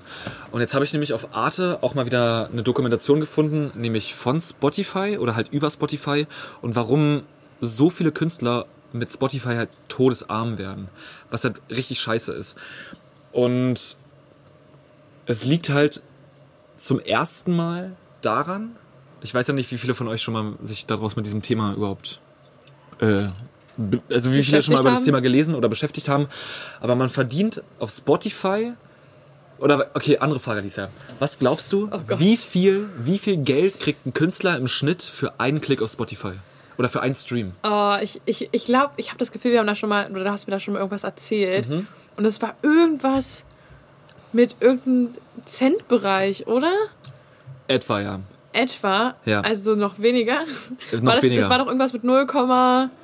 Und jetzt habe ich nämlich auf Arte auch mal wieder eine Dokumentation gefunden, nämlich von Spotify oder halt über Spotify und warum so viele Künstler mit Spotify halt todesarm werden, was halt richtig scheiße ist. Und es liegt halt zum ersten Mal daran, ich weiß ja nicht, wie viele von euch schon mal sich daraus mit diesem Thema überhaupt, äh, also wie viele schon mal über das haben? Thema gelesen oder beschäftigt haben, aber man verdient auf Spotify oder okay, andere Frage, Lisa. Was glaubst du, Oh wie viel, wie viel Geld kriegt ein Künstler im Schnitt für einen Klick auf Spotify? Oder für einen Stream? Oh, ich ich, ich glaube, ich habe das Gefühl, wir haben da schon mal, oder du hast mir da schon mal irgendwas erzählt. Mhm. Und es war irgendwas mit irgendeinem Centbereich, oder? Etwa, ja. Etwa. Ja. Also noch weniger. Noch war das, weniger. Das war doch irgendwas mit 0,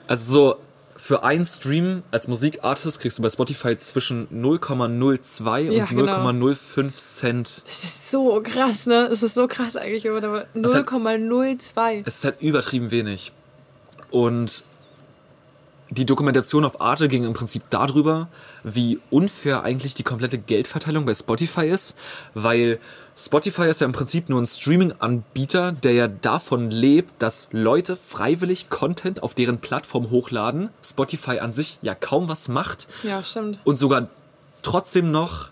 Also so für einen Stream als Musikartist kriegst du bei Spotify zwischen 0,02 Ja, und genau. 0,05 Cent. das ist so krass, ne? Das ist so krass eigentlich, aber hat- 0,02. Es ist halt übertrieben wenig. Und die Dokumentation auf Arte ging im Prinzip darüber, wie unfair eigentlich die komplette Geldverteilung bei Spotify ist, weil Spotify ist ja im Prinzip nur ein Streaming-Anbieter, der ja davon lebt, dass Leute freiwillig Content auf deren Plattform hochladen. Spotify an sich ja kaum was macht Ja, stimmt. und sogar trotzdem noch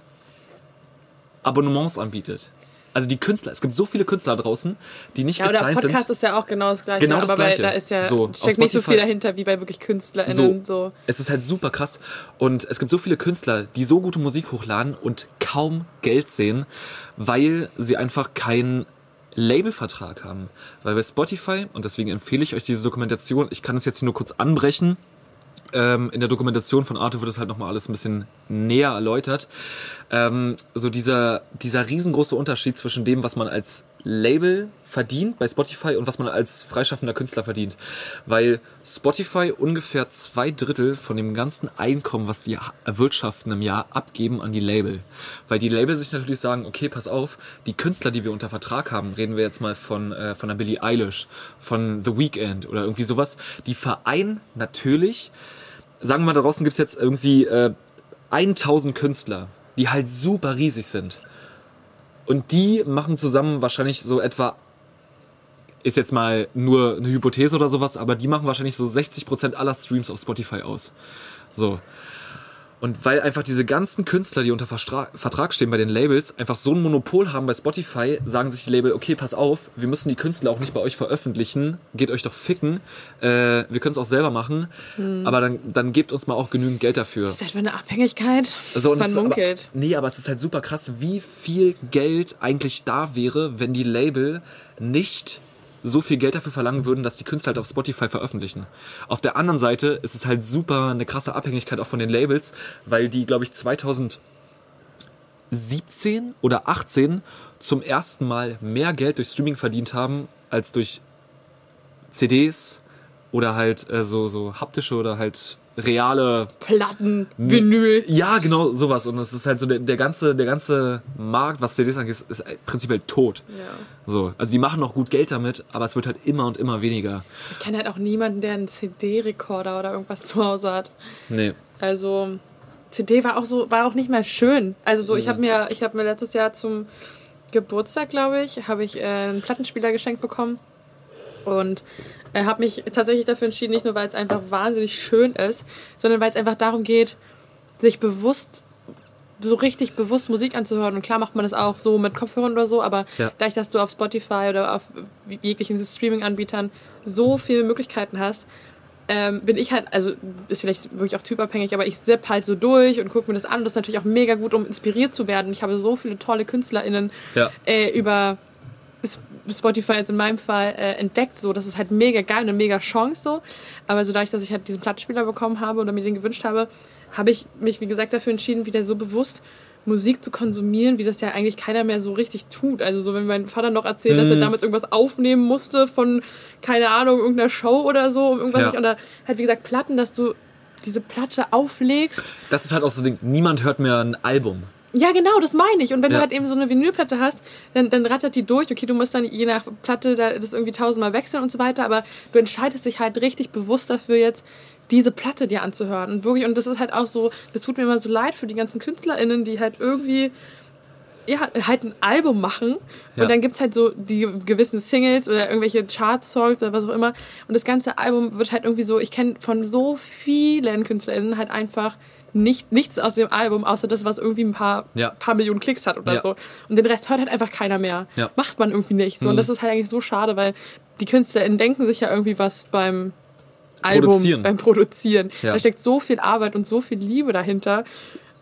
Abonnements anbietet. Also die Künstler, es gibt so viele Künstler draußen, die nicht Ja, gesigned sind. Podcast ist ja auch genau das Gleiche. Genau das aber Gleiche. Bei, da ist ja, So, steckt nicht so viel dahinter wie bei wirklich KünstlerInnen. So. Es ist halt super krass. Und es gibt so viele Künstler, die so gute Musik hochladen und kaum Geld sehen, weil sie einfach keinen Labelvertrag haben. Weil bei Spotify, und deswegen empfehle ich euch diese Dokumentation, ich kann es jetzt hier nur kurz anbrechen, ähm, in der Dokumentation von Arte wird es halt nochmal alles ein bisschen näher erläutert. Ähm, so dieser, dieser riesengroße Unterschied zwischen dem, was man als Label verdient bei Spotify und was man als freischaffender Künstler verdient. Weil Spotify ungefähr zwei Drittel von dem ganzen Einkommen, was die erwirtschaften im Jahr, abgeben an die Label. Weil die Label sich natürlich sagen, okay, pass auf, die Künstler, die wir unter Vertrag haben, reden wir jetzt mal von, äh, von der Billie Eilish, von The Weeknd oder irgendwie sowas, die vereinen natürlich sagen wir mal, da draußen gibt's jetzt irgendwie äh, 1000 Künstler, die halt super riesig sind. Und die machen zusammen wahrscheinlich so etwa, ist jetzt mal nur eine Hypothese oder sowas, aber die machen wahrscheinlich so 60% aller Streams auf Spotify aus. So. Und weil einfach diese ganzen Künstler, die unter Verstra Vertrag stehen bei den Labels, einfach so ein Monopol haben bei Spotify, sagen sich die Label, okay, pass auf, wir müssen die Künstler auch nicht bei euch veröffentlichen, geht euch doch ficken, äh, wir können es auch selber machen, aber dann, dann gebt uns mal auch genügend Geld dafür. Ist das für eine Abhängigkeit? So, und Man munkelt. Aber, nee, aber es ist halt super krass, wie viel Geld eigentlich da wäre, wenn die Label nicht so viel Geld dafür verlangen würden, dass die Künstler halt auf Spotify veröffentlichen. Auf der anderen Seite ist es halt super eine krasse Abhängigkeit auch von den Labels, weil die, glaube ich, 2017 oder 18 zum ersten Mal mehr Geld durch Streaming verdient haben als durch CDs oder halt äh, so, so haptische oder halt reale Platten, Vinyl. ja, genau, sowas. Und es ist halt so der, der ganze, der ganze Markt, was CDs angeht, ist, ist prinzipiell tot. Ja. So. Also die machen noch gut Geld damit, aber es wird halt immer und immer weniger. Ich kenne halt auch niemanden, der einen CD-Rekorder oder irgendwas zu Hause hat. Nee. Also CD war auch so, war auch nicht mal schön. Also so, ich habe mir, ich habe mir letztes Jahr zum Geburtstag, glaube ich, habe ich äh, einen Plattenspieler geschenkt bekommen und äh, habe mich tatsächlich dafür entschieden, nicht nur weil es einfach wahnsinnig schön ist, sondern weil es einfach darum geht, sich bewusst so richtig bewusst Musik anzuhören. Und klar macht man das auch so mit Kopfhörern oder so, aber Ja. dadurch, dass du auf Spotify oder auf jeglichen Streaming-Anbietern so viele Möglichkeiten hast, ähm, bin ich halt, also ist vielleicht wirklich auch typabhängig, aber ich sepp halt so durch und gucke mir das an. Das ist natürlich auch mega gut, um inspiriert zu werden. Ich habe so viele tolle KünstlerInnen Ja. äh, über Spotify jetzt in meinem Fall äh, entdeckt. So, das ist halt mega geil, eine mega Chance so. Aber so dadurch, dass ich halt diesen Plattenspieler bekommen habe oder mir den gewünscht habe, habe ich mich, wie gesagt, dafür entschieden, wieder so bewusst Musik zu konsumieren, wie das ja eigentlich keiner mehr so richtig tut. Also so, wenn mein Vater noch erzählt, dass er damals irgendwas aufnehmen musste von, keine Ahnung, irgendeiner Show oder so, um irgendwas Ja. nicht, oder halt, wie gesagt, Platten, dass du diese Platte auflegst. Das ist halt auch so niemand hört mehr ein Album. Ja, genau, das meine ich. Und wenn Ja. du halt eben so eine Vinylplatte hast, dann, dann rattert die durch. Okay, du musst dann je nach Platte da das irgendwie tausendmal wechseln und so weiter, aber du entscheidest dich halt richtig bewusst dafür jetzt, diese Platte dir anzuhören. Und wirklich, und das ist halt auch so, das tut mir immer so leid für die ganzen KünstlerInnen, die halt irgendwie ja, halt ein Album machen Ja. und dann gibt's halt so die gewissen Singles oder irgendwelche Chart-Songs oder was auch immer und das ganze Album wird halt irgendwie so, ich kenne von so vielen KünstlerInnen halt einfach nicht, nichts aus dem Album, außer das, was irgendwie ein paar, Ja. paar Millionen Klicks hat oder Ja. so. Und den Rest hört halt einfach keiner mehr. Ja. Mhm. Macht man irgendwie nicht. So. Und das ist halt eigentlich so schade, weil die KünstlerInnen denken sich ja irgendwie was beim Album, Produzieren. beim Produzieren. Da steckt so viel Arbeit und so viel Liebe dahinter.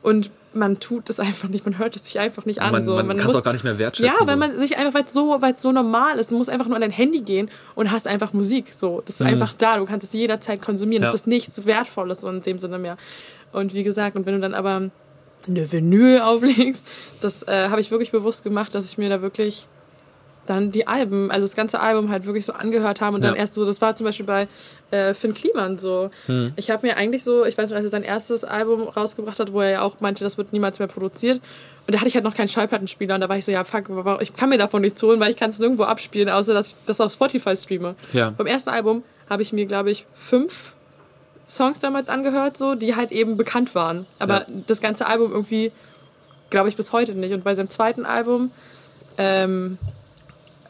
Und man tut das einfach nicht, man hört es sich einfach nicht an. Man, so. man, kann es auch gar nicht mehr wertschätzen. ja, weil so. man sich einfach, weil es so, weil's so normal ist, du musst einfach nur an dein Handy gehen und hast einfach Musik. So, das ist einfach da, du kannst es jederzeit konsumieren. Mhm. Ja. Das ist nichts Wertvolles in dem Sinne mehr. Und wie gesagt, und wenn du dann aber eine Vinyl auflegst, das äh, habe ich wirklich bewusst gemacht, dass ich mir da wirklich dann die Alben, also das ganze Album halt wirklich so angehört haben und dann Ja. erst so, das war zum Beispiel bei äh, Finn Kliman so. Hm. Ich habe mir eigentlich so, ich weiß nicht, als er sein erstes Album rausgebracht hat, wo er ja auch meinte, das wird niemals mehr produziert. Und da hatte ich halt noch keinen Schallplattenspieler und da war ich so, ja fuck, ich kann mir davon nichts holen, weil ich kann es nirgendwo abspielen, außer dass ich das auf Spotify streame. Ja. Beim ersten Album habe ich mir, glaube ich, fünf Songs damals angehört, so, die halt eben bekannt waren. Aber Ja. das ganze Album irgendwie, glaube ich, bis heute nicht. Und bei seinem zweiten Album ähm,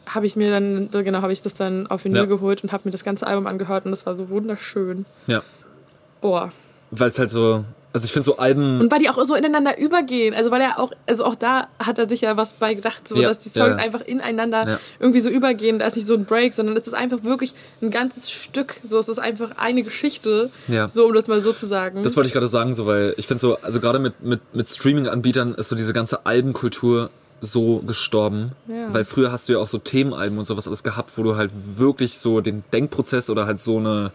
habe ich mir dann, genau, habe ich das dann auf Vinyl Ja. geholt und habe mir das ganze Album angehört und das war so wunderschön. ja. Boah. Weil es halt so, also ich finde so Alben, Und weil die auch so ineinander übergehen. Also weil er auch, also auch da hat er sich ja was bei gedacht, so Ja, dass die Songs ja. einfach ineinander Ja. irgendwie so übergehen. Da ist nicht so ein Break, sondern es ist einfach wirklich ein ganzes Stück. So, es ist einfach eine Geschichte. Ja. So, um das mal so zu sagen. das wollte ich gerade sagen, so, weil ich finde so, also gerade mit, mit, mit Streaming-Anbietern ist so diese ganze Albenkultur so gestorben. Ja. Weil früher hast du ja auch so Themenalben und sowas alles gehabt, wo du halt wirklich so den Denkprozess oder halt so eine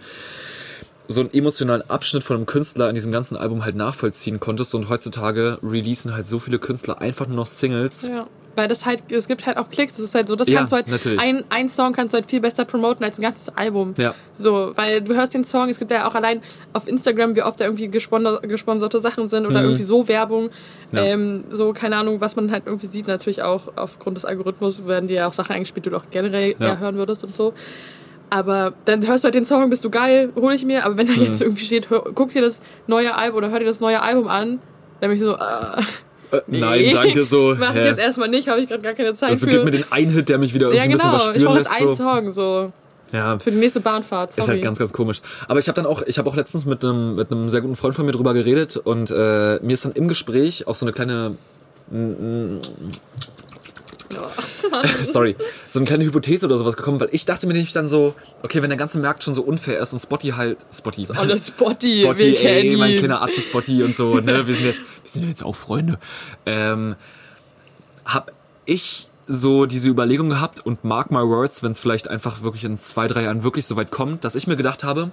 so einen emotionalen Abschnitt von einem Künstler in diesem ganzen Album halt nachvollziehen konntest und heutzutage releasen halt so viele Künstler einfach nur noch Singles. Ja. Weil das halt, es gibt halt auch Klicks, das ist halt so, das Ja, kannst du halt, natürlich. ein, ein Song kannst du halt viel besser promoten als ein ganzes Album. Ja. So, weil du hörst den Song, es gibt ja auch allein auf Instagram, wie oft da irgendwie gesponsor- gesponserte Sachen sind oder irgendwie so Werbung, Mhm. Ja. ähm, so, keine Ahnung, was man halt irgendwie sieht, natürlich auch aufgrund des Algorithmus werden dir ja auch Sachen eingespielt, die du auch generell Ja. hören würdest und so. Aber dann hörst du halt den Song, bist du geil, hole ich mir. Aber wenn da Mhm. jetzt irgendwie steht, hör, guck dir das neue Album oder hör dir das neue Album an, dann bin ich so, äh, Äh, Nein, danke, so. Mach ich jetzt erstmal nicht, habe ich gerade gar keine Zeit Also für. gib mir den einen Hit, der mich wieder irgendwie ja, ein bisschen genau. was Ich spüren brauche jetzt lässt. einen So. Song so Ja, für die nächste Bahnfahrt. Sorry. Ist halt ganz, ganz komisch. Aber ich habe dann auch, ich habe auch letztens mit einem mit einem sehr guten Freund von mir drüber geredet und äh, mir ist dann im Gespräch auch so eine kleine, sorry, so eine kleine Hypothese oder sowas gekommen, weil ich dachte mir nämlich dann so, okay, wenn der ganze Markt schon so unfair ist und Spotty halt, Spotty, Alles Spotty, Spotty, wir ey, mein kleiner Atze Spotty und so, ne, wir sind jetzt, wir sind ja jetzt auch Freunde, ähm, hab ich so diese Überlegung gehabt und mark my words, wenn es vielleicht einfach wirklich in zwei, drei Jahren wirklich so weit kommt, dass ich mir gedacht habe,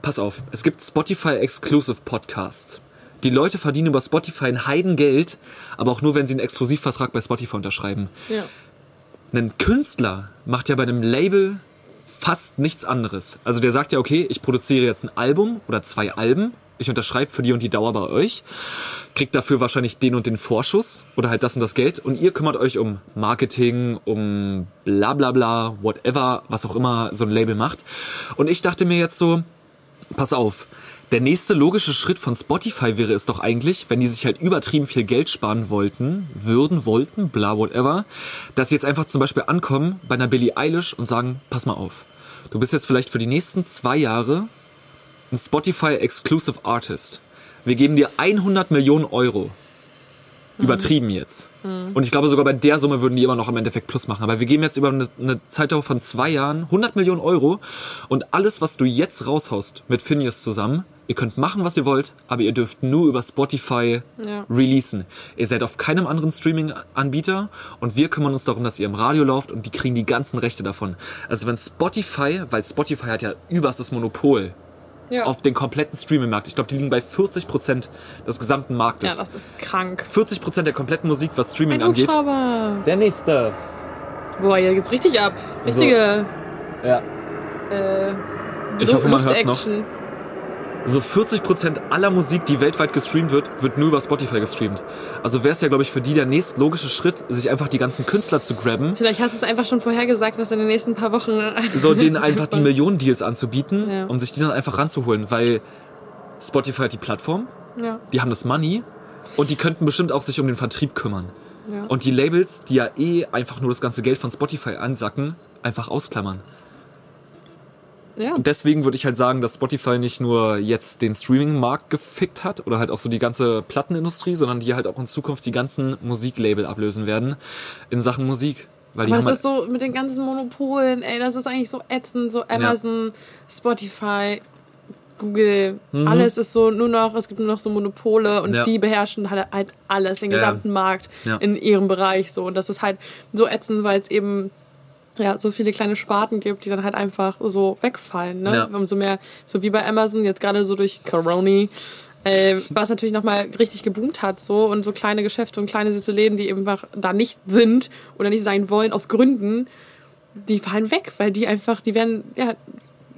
pass auf, es gibt Spotify Exclusive Podcasts. Die Leute verdienen über Spotify ein Heidengeld, aber auch nur, wenn sie einen Exklusivvertrag bei Spotify unterschreiben. Ja. Ein Künstler macht ja bei einem Label fast nichts anderes. Also der sagt ja, okay, ich produziere jetzt ein Album oder zwei Alben, ich unterschreibe für die und die Dauer bei euch, kriegt dafür wahrscheinlich den und den Vorschuss oder halt das und das Geld und ihr kümmert euch um Marketing, um bla bla bla, whatever, was auch immer so ein Label macht. Und ich dachte mir jetzt so, pass auf, der nächste logische Schritt von Spotify wäre es doch eigentlich, wenn die sich halt übertrieben viel Geld sparen wollten, würden, wollten, bla, whatever, dass sie jetzt einfach zum Beispiel ankommen bei einer Billie Eilish und sagen, pass mal auf, du bist jetzt vielleicht für die nächsten zwei Jahre ein Spotify Exclusive Artist. Wir geben dir 100 Millionen Euro. Übertrieben jetzt. Und ich glaube, sogar bei der Summe würden die immer noch im Endeffekt Plus machen. Aber wir geben jetzt über eine, eine Zeitdauer von zwei Jahren 100 Millionen Euro und alles, was du jetzt raushaust mit Phineas zusammen, ihr könnt machen, was ihr wollt, aber ihr dürft nur über Spotify Ja. releasen. Ihr seid auf keinem anderen Streaming-Anbieter und wir kümmern uns darum, dass ihr im Radio lauft und die kriegen die ganzen Rechte davon. Also wenn Spotify, weil Spotify hat ja überstes Monopol Ja. auf den kompletten Streaming-Markt. Ich glaube, die liegen bei 40% des gesamten ja, Marktes. das ist krank. 40% der kompletten Musik, was Streaming Ein angeht. Der nächste. Boah, hier geht's richtig ab. Richtige. Ja. Äh, Ich hoffe, man hört's noch. So 40% aller Musik, die weltweit gestreamt wird, wird nur über Spotify gestreamt. Also wäre es ja, glaube ich, für die der nächstlogische Schritt, sich einfach die ganzen Künstler zu grabben, Vielleicht hast du es einfach schon vorher gesagt, was in den nächsten paar Wochen. so denen einfach die Millionen-Deals anzubieten, Ja. um sich die dann einfach ranzuholen, weil Spotify hat die Plattform, Ja. die haben das Money und die könnten bestimmt auch sich um den Vertrieb kümmern. Ja. Und die Labels, die ja eh einfach nur das ganze Geld von Spotify ansacken, einfach ausklammern. Ja. Und deswegen würde ich halt sagen, dass Spotify nicht nur jetzt den Streaming-Markt gefickt hat oder halt auch so die ganze Plattenindustrie, sondern die halt auch in Zukunft die ganzen Musiklabel ablösen werden in Sachen Musik. Weil Aber es halt, ist so mit den ganzen Monopolen, ey, das ist eigentlich so ätzend, so Amazon, Spotify, Google, alles ist so nur noch, es gibt nur noch so Monopole und Mhm. Ja. die beherrschen halt, halt alles, den Ja. gesamten Markt Ja. in ihrem Bereich so und das ist halt so ätzend, weil es eben ja, so viele kleine Sparten gibt, die dann halt einfach so wegfallen, ne? Ja. Umso mehr, so wie bei Amazon, jetzt gerade so durch Corona, äh, was natürlich nochmal richtig geboomt hat, so und so kleine Geschäfte und kleine süße Läden, die einfach da nicht sind oder nicht sein wollen, aus Gründen, die fallen weg, weil die einfach, die werden ja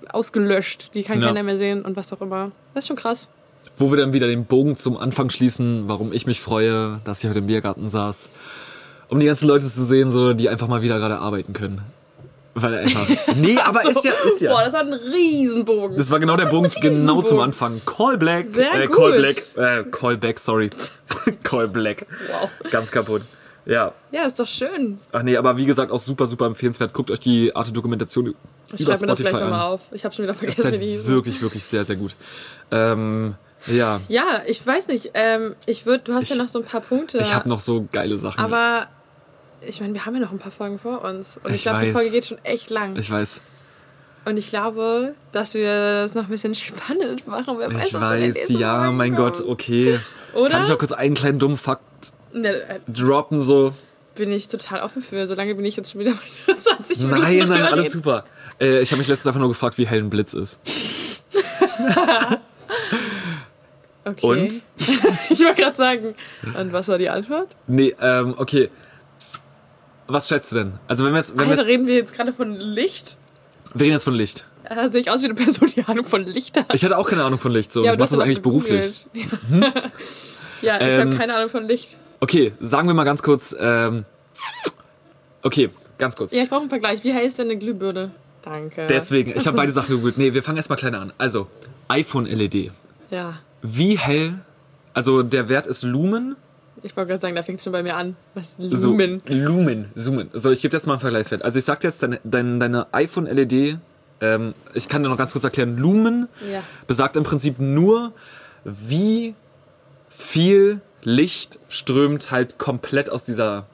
ausgelöscht, die kann Ja. keiner mehr sehen und was auch immer. Das ist schon krass. wo wir dann wieder den Bogen zum Anfang schließen, warum ich mich freue, dass ich heute im Biergarten saß. Um die ganzen Leute zu sehen, so, die einfach mal wieder gerade arbeiten können. Weil einfach. Nee, aber ist ja, ist ja. Boah, das hat einen Riesenbogen. Das war genau der Bogen genau zum Anfang. Call Black. Sehr äh, gut. Call Black. Äh, Call Back, sorry. Call Black. Wow. Ganz kaputt. Ja. Ja, ist doch schön. Ach nee, aber wie gesagt, auch super, super empfehlenswert. Guckt euch die Arte-Dokumentation Ich über schreibe mir das gleich nochmal auf. Ich habe schon wieder vergessen, ist wie die halt hießen. wirklich, wirklich sehr, sehr gut. Ähm, ja, Ja, ich weiß nicht. Ähm, ich würde, du hast ja noch so ein paar Punkte. ich habe noch so geile Sachen. Aber ich meine, wir haben ja noch ein paar Folgen vor uns. Und ich, Ich glaube, die. Folge geht schon echt lang. ich weiß. und ich glaube, dass wir es noch ein bisschen spannend machen. Wer weiß, Ich weiß, ja, Folgen mein. Gott, okay. Oder? Kann ich auch kurz einen kleinen dummen Fakt Ne, äh, droppen, so? bin ich total offen für. Solange bin ich jetzt schon wieder bei 20 Minuten. Nein, nein, drüber alles super. Äh, ich habe mich letztens einfach nur gefragt, wie hell ein Blitz ist. Okay. Und? ich wollte gerade sagen. Und was war die Antwort? Nee, ähm, okay. Was schätzt du denn? Also wenn wir jetzt, wenn wir Alter, jetzt, reden wir jetzt gerade von Licht? wir reden jetzt von Licht. Da sehe ich aus wie eine Person, die Ahnung von Licht hat. Ich hatte auch keine Ahnung von Licht, so. Ja, ich mache das eigentlich beruflich. gegoogelt. Ja, ich Ähm, habe keine Ahnung von Licht. Okay, sagen wir mal ganz kurz, ähm, okay, ganz kurz. Ja, ich brauche einen Vergleich. Wie hell ist denn eine Glühbirne? Danke. Deswegen, ich habe beide Sachen gegoogelt. Nee, wir fangen erstmal kleiner an. Also, iPhone LED. Ja. Wie hell, also der Wert ist Lumen. Ich wollte gerade sagen, da fängt es schon bei mir an. Was? So, Lumen. Lumen, Lumen. So, ich gebe jetzt mal einen Vergleichswert. Also ich sag jetzt, deine, deine, deine iPhone LED, ähm, ich kann dir noch ganz kurz erklären, Lumen Ja. besagt im Prinzip nur, wie viel Licht strömt halt komplett aus dieser,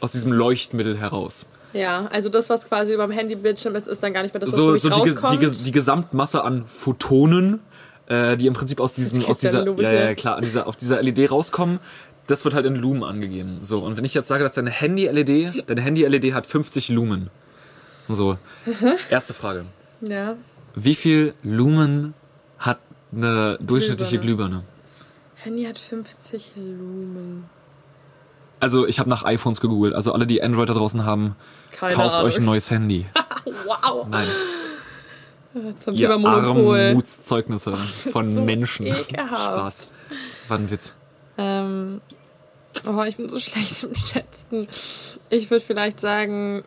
aus diesem Leuchtmittel heraus. Ja, also das, was quasi über dem Handybildschirm ist, ist dann gar nicht mehr das, was so so die, die, die Gesamtmasse an Photonen, äh, die im Prinzip aus diesem aus dieser ja, ja klar an dieser auf dieser LED rauskommen, das wird halt in Lumen angegeben. So, und wenn ich jetzt sage, dass deine Handy-LED, deine Handy-LED hat 50 Lumen. So, erste Frage. Ja. Wie viel Lumen hat eine durchschnittliche Glühbirne? Handy hat 50 Lumen. Also, ich habe nach iPhones gegoogelt. Also, alle, die Android da draußen haben, Keine kauft Ahnung. euch ein neues Handy. Wow. Nein, Zum ihr Thema Monopol. Armutszeugnisse von so Menschen. ekelhaft. Spaß. War ein Witz. Ähm, oh, ich bin so schlecht im Schätzen. Ich würde vielleicht sagen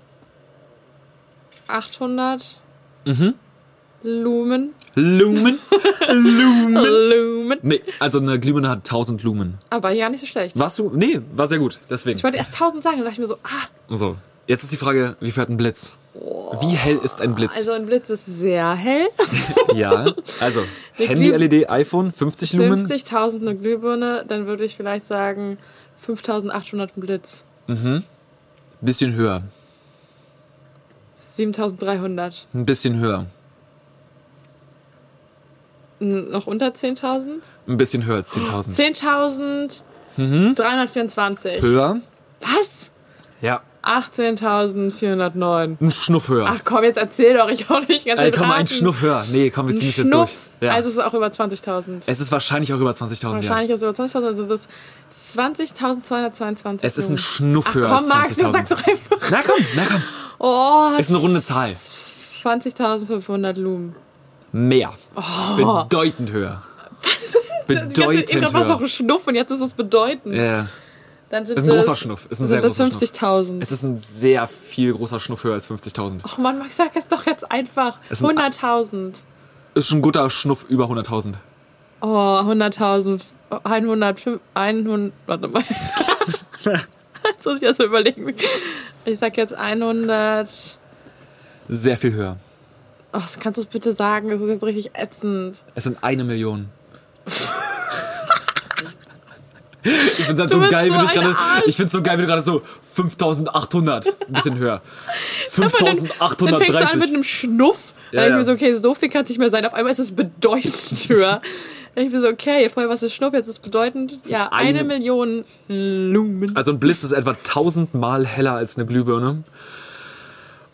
800 Mhm. Lumen. Lumen? Lumen? Lumen. Nee, also eine Glühbirne hat 1000 Lumen. Aber ja, nicht so schlecht. Warst du? Nee, war sehr gut. Deswegen. Ich wollte erst 1000 sagen, dann dachte ich mir so, ah, So, jetzt ist die Frage, wie hat ein Blitz? Wie hell ist ein Blitz? also ein Blitz ist sehr hell. ja, also Handy-LED, iPhone, 50 Lumen. 50.000 eine Glühbirne, dann würde ich vielleicht sagen 5.800 ein Blitz. Bisschen höher, 7.300. ein bisschen höher, N- Noch unter 10.000? ein bisschen höher als 10.000. 10.324. Höher? Was? Ja. 18.409. Ein Schnuff höher. Ach komm, jetzt erzähl doch, ich auch nicht ganz Ey, komm, ein. Schnuff höher. Nee, komm, wir ziehen das jetzt durch. Ja. Also es ist auch über 20.000. es ist wahrscheinlich auch über 20.000. Ja. Wahrscheinlich ist es über 20.000, also das 20.222. Es ist ein. Schnuff Ach höher komm, als dann sag's 20.000. doch einfach. Na komm, na komm. Oh, Ist eine runde Zahl. 20.500 Lumen. Mehr. Oh. Bedeutend höher. Was? Bedeutend es höher. auch ein Schnuff und jetzt ist es bedeutend. Ja. Dann sind Ist ein großer Schnuff. Ist ein sind sehr das großer Schnuff. 50.000. Es ist ein sehr viel großer Schnuff höher als 50.000. Oh Mann, Max, sag es doch jetzt einfach. Es sind- 100.000. Ist schon ein guter Schnuff über 100.000. Oh, 100.000. 100, 100, warte mal. Jetzt muss ich erst mal überlegen. Ich sag jetzt 100. Sehr viel höher. Oh, das kannst du es bitte sagen? Das ist jetzt richtig ätzend. Es sind eine Million. Ich find's halt so geil, so du ein gerade. Ich find's so geil, wie du gerade so 5800. Ein bisschen höher. Dann fängst du an mit 5830. einem Schnuff. Dann Ja, ich mir ja. so, okay, so viel kann es nicht mehr sein. Auf einmal ist es bedeutend höher. Dann ich mir so, okay, vorher war es ein Schnuff, jetzt ist es bedeutend. Ja, eine- eine Million Lumen. Also ein Blitz ist etwa 1000 Mal heller als eine Glühbirne.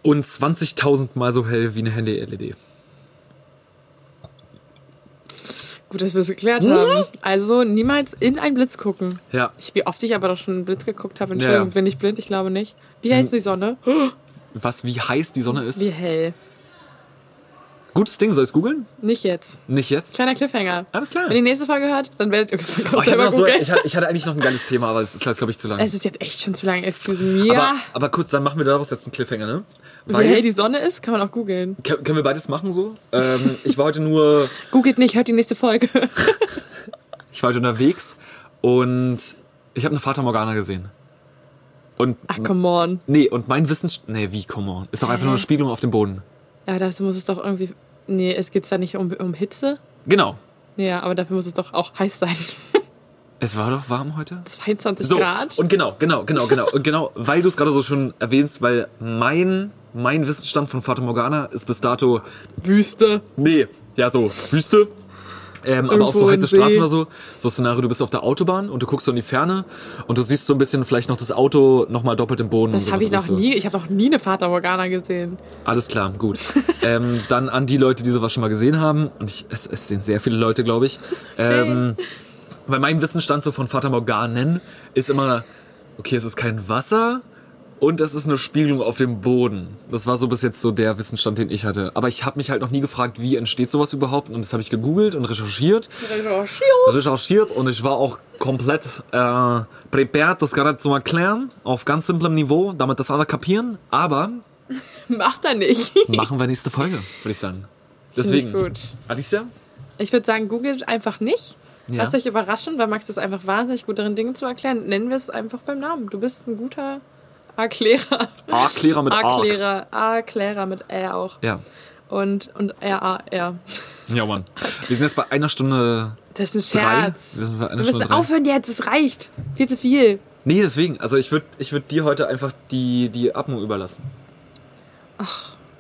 Und 20.000 Mal so hell wie eine Handy-LED. Gut, dass wir es geklärt haben. Also niemals in einen Blitz gucken. Ja. Ich, wie oft ich aber doch schon einen Blitz geguckt habe. Entschuldigung, Ja. Bin ich blind? Ich glaube nicht. Wie hell ist die Sonne? Was, wie heiß die Sonne ist? Wie hell? Gutes Ding, soll ich's googeln? Nicht jetzt. Nicht jetzt? Kleiner Cliffhanger. Alles klar. Wenn ihr die nächste Folge hört, dann werdet ihr irgendwann Oh, ich, selber so, ich, hatte, ich hatte eigentlich noch ein geiles Thema, aber es ist, glaube ich, zu lang. es ist jetzt echt schon zu lang, excuse me. Aber, Ja. aber kurz, dann machen wir daraus jetzt einen Cliffhanger, ne? Wie hell die Sonne ist, kann man auch googeln. Können wir beides machen so? Ähm, ich war heute nur, Googelt nicht, hört die nächste Folge. ich war heute unterwegs und ich habe eine Fata Morgana gesehen. Und Ach, come on. nee, und mein Wissen, nee, wie come on, ist doch einfach nur eine Spiegelung auf dem Boden. Ja, dafür muss es doch irgendwie. Nee, es geht da nicht um, um Hitze. Genau. Ja, aber dafür muss es doch auch heiß sein. Es war doch warm heute. 22 So, Grad. und genau, genau, genau, genau. Und genau, weil du es gerade so schon erwähnst, weil mein, mein Wissensstand von Fata Morgana ist bis dato Wüste. Nee, ja, so Wüste. Ähm, aber auch Irgendwo so heiße. Straßen oder so. So Szenario, du bist auf der Autobahn und du guckst so in die Ferne und du siehst so ein bisschen vielleicht noch das Auto nochmal doppelt im Boden. und Das habe ich noch du. nie. Ich habe noch nie eine Fata Morgana gesehen. Alles klar, gut. ähm, dann an die Leute, die sowas schon mal gesehen haben. Und ich, es, es sehen sehr viele Leute, glaube ich. Ähm, bei meinem Wissensstand so von Fata Morganen ist immer, okay, es ist kein Wasser und es ist eine Spiegelung auf dem Boden. Das war so bis jetzt so der Wissensstand, den ich hatte. Aber ich habe mich halt noch nie gefragt, wie entsteht sowas überhaupt. Und das habe ich gegoogelt und recherchiert. recherchiert und ich war auch komplett äh, prepared, das gerade zu erklären, auf ganz simplem Niveau, damit das alle kapieren. Aber Macht er nicht. machen wir nächste Folge, würde ich sagen. Deswegen, ich gut. Alicia? Ich würde sagen, googelt einfach nicht. Ja. Lasst euch überraschen, weil Max ist einfach wahnsinnig gut darin, Dinge zu erklären. Nennen wir es einfach beim Namen. Du bist ein guter Erklärer. A-Klärer mit A. Erklärer. Erklärer mit Ä auch. Ja. Und, und R-A-R. Ja, Mann. Wir sind jetzt bei einer Stunde Das ist ein drei. Scherz. Wir sind bei einer Wir Stunde müssen drei. aufhören jetzt, es reicht. Viel zu viel. Nee, deswegen. Also ich würde ich würd dir heute einfach die, die Atmung überlassen.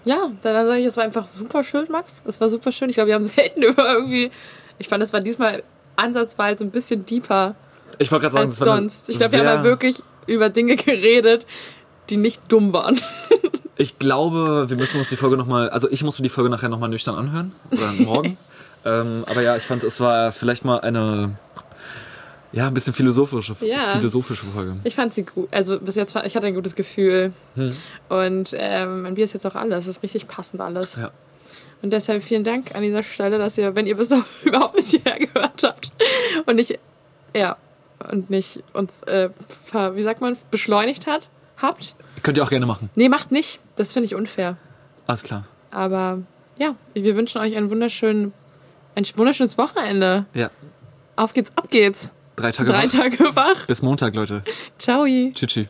Ja, dann sage ich, es war einfach super schön, Max. Es war super schön. Ich glaube, wir haben selten über irgendwie. Ich fand, es war diesmal ansatzweise ein bisschen deeper Ich wollte gerade sagen, als sonst. Ich glaube, wir haben ja wirklich über Dinge geredet, die nicht dumm waren. Ich glaube, wir müssen uns die Folge nochmal, also ich muss mir die Folge nachher nochmal nüchtern anhören. Oder morgen. ähm, aber ja, ich fand, es war vielleicht mal eine, ja, ein bisschen philosophische, Ja. philosophische Folge. Ich fand sie gut. Also bis jetzt war, ich hatte ein gutes Gefühl. Und ähm, mein Bier ist jetzt auch alles. Das ist richtig passend alles. Ja. Und deshalb vielen Dank an dieser Stelle, dass ihr, wenn ihr bis auf, überhaupt bis hierher gehört habt und nicht, ja, und nicht uns, äh, ver, wie sagt man, beschleunigt hat, habt. Könnt ihr auch gerne machen. Nee, macht nicht. Das finde ich unfair. Alles klar. Aber ja, wir wünschen euch einen wunderschönen, ein wunderschönes Wochenende. Ja. Auf geht's, ab geht's. Drei Tage Drei wach. Tage wach. Bis Montag, Leute. Ciao. Tschüss.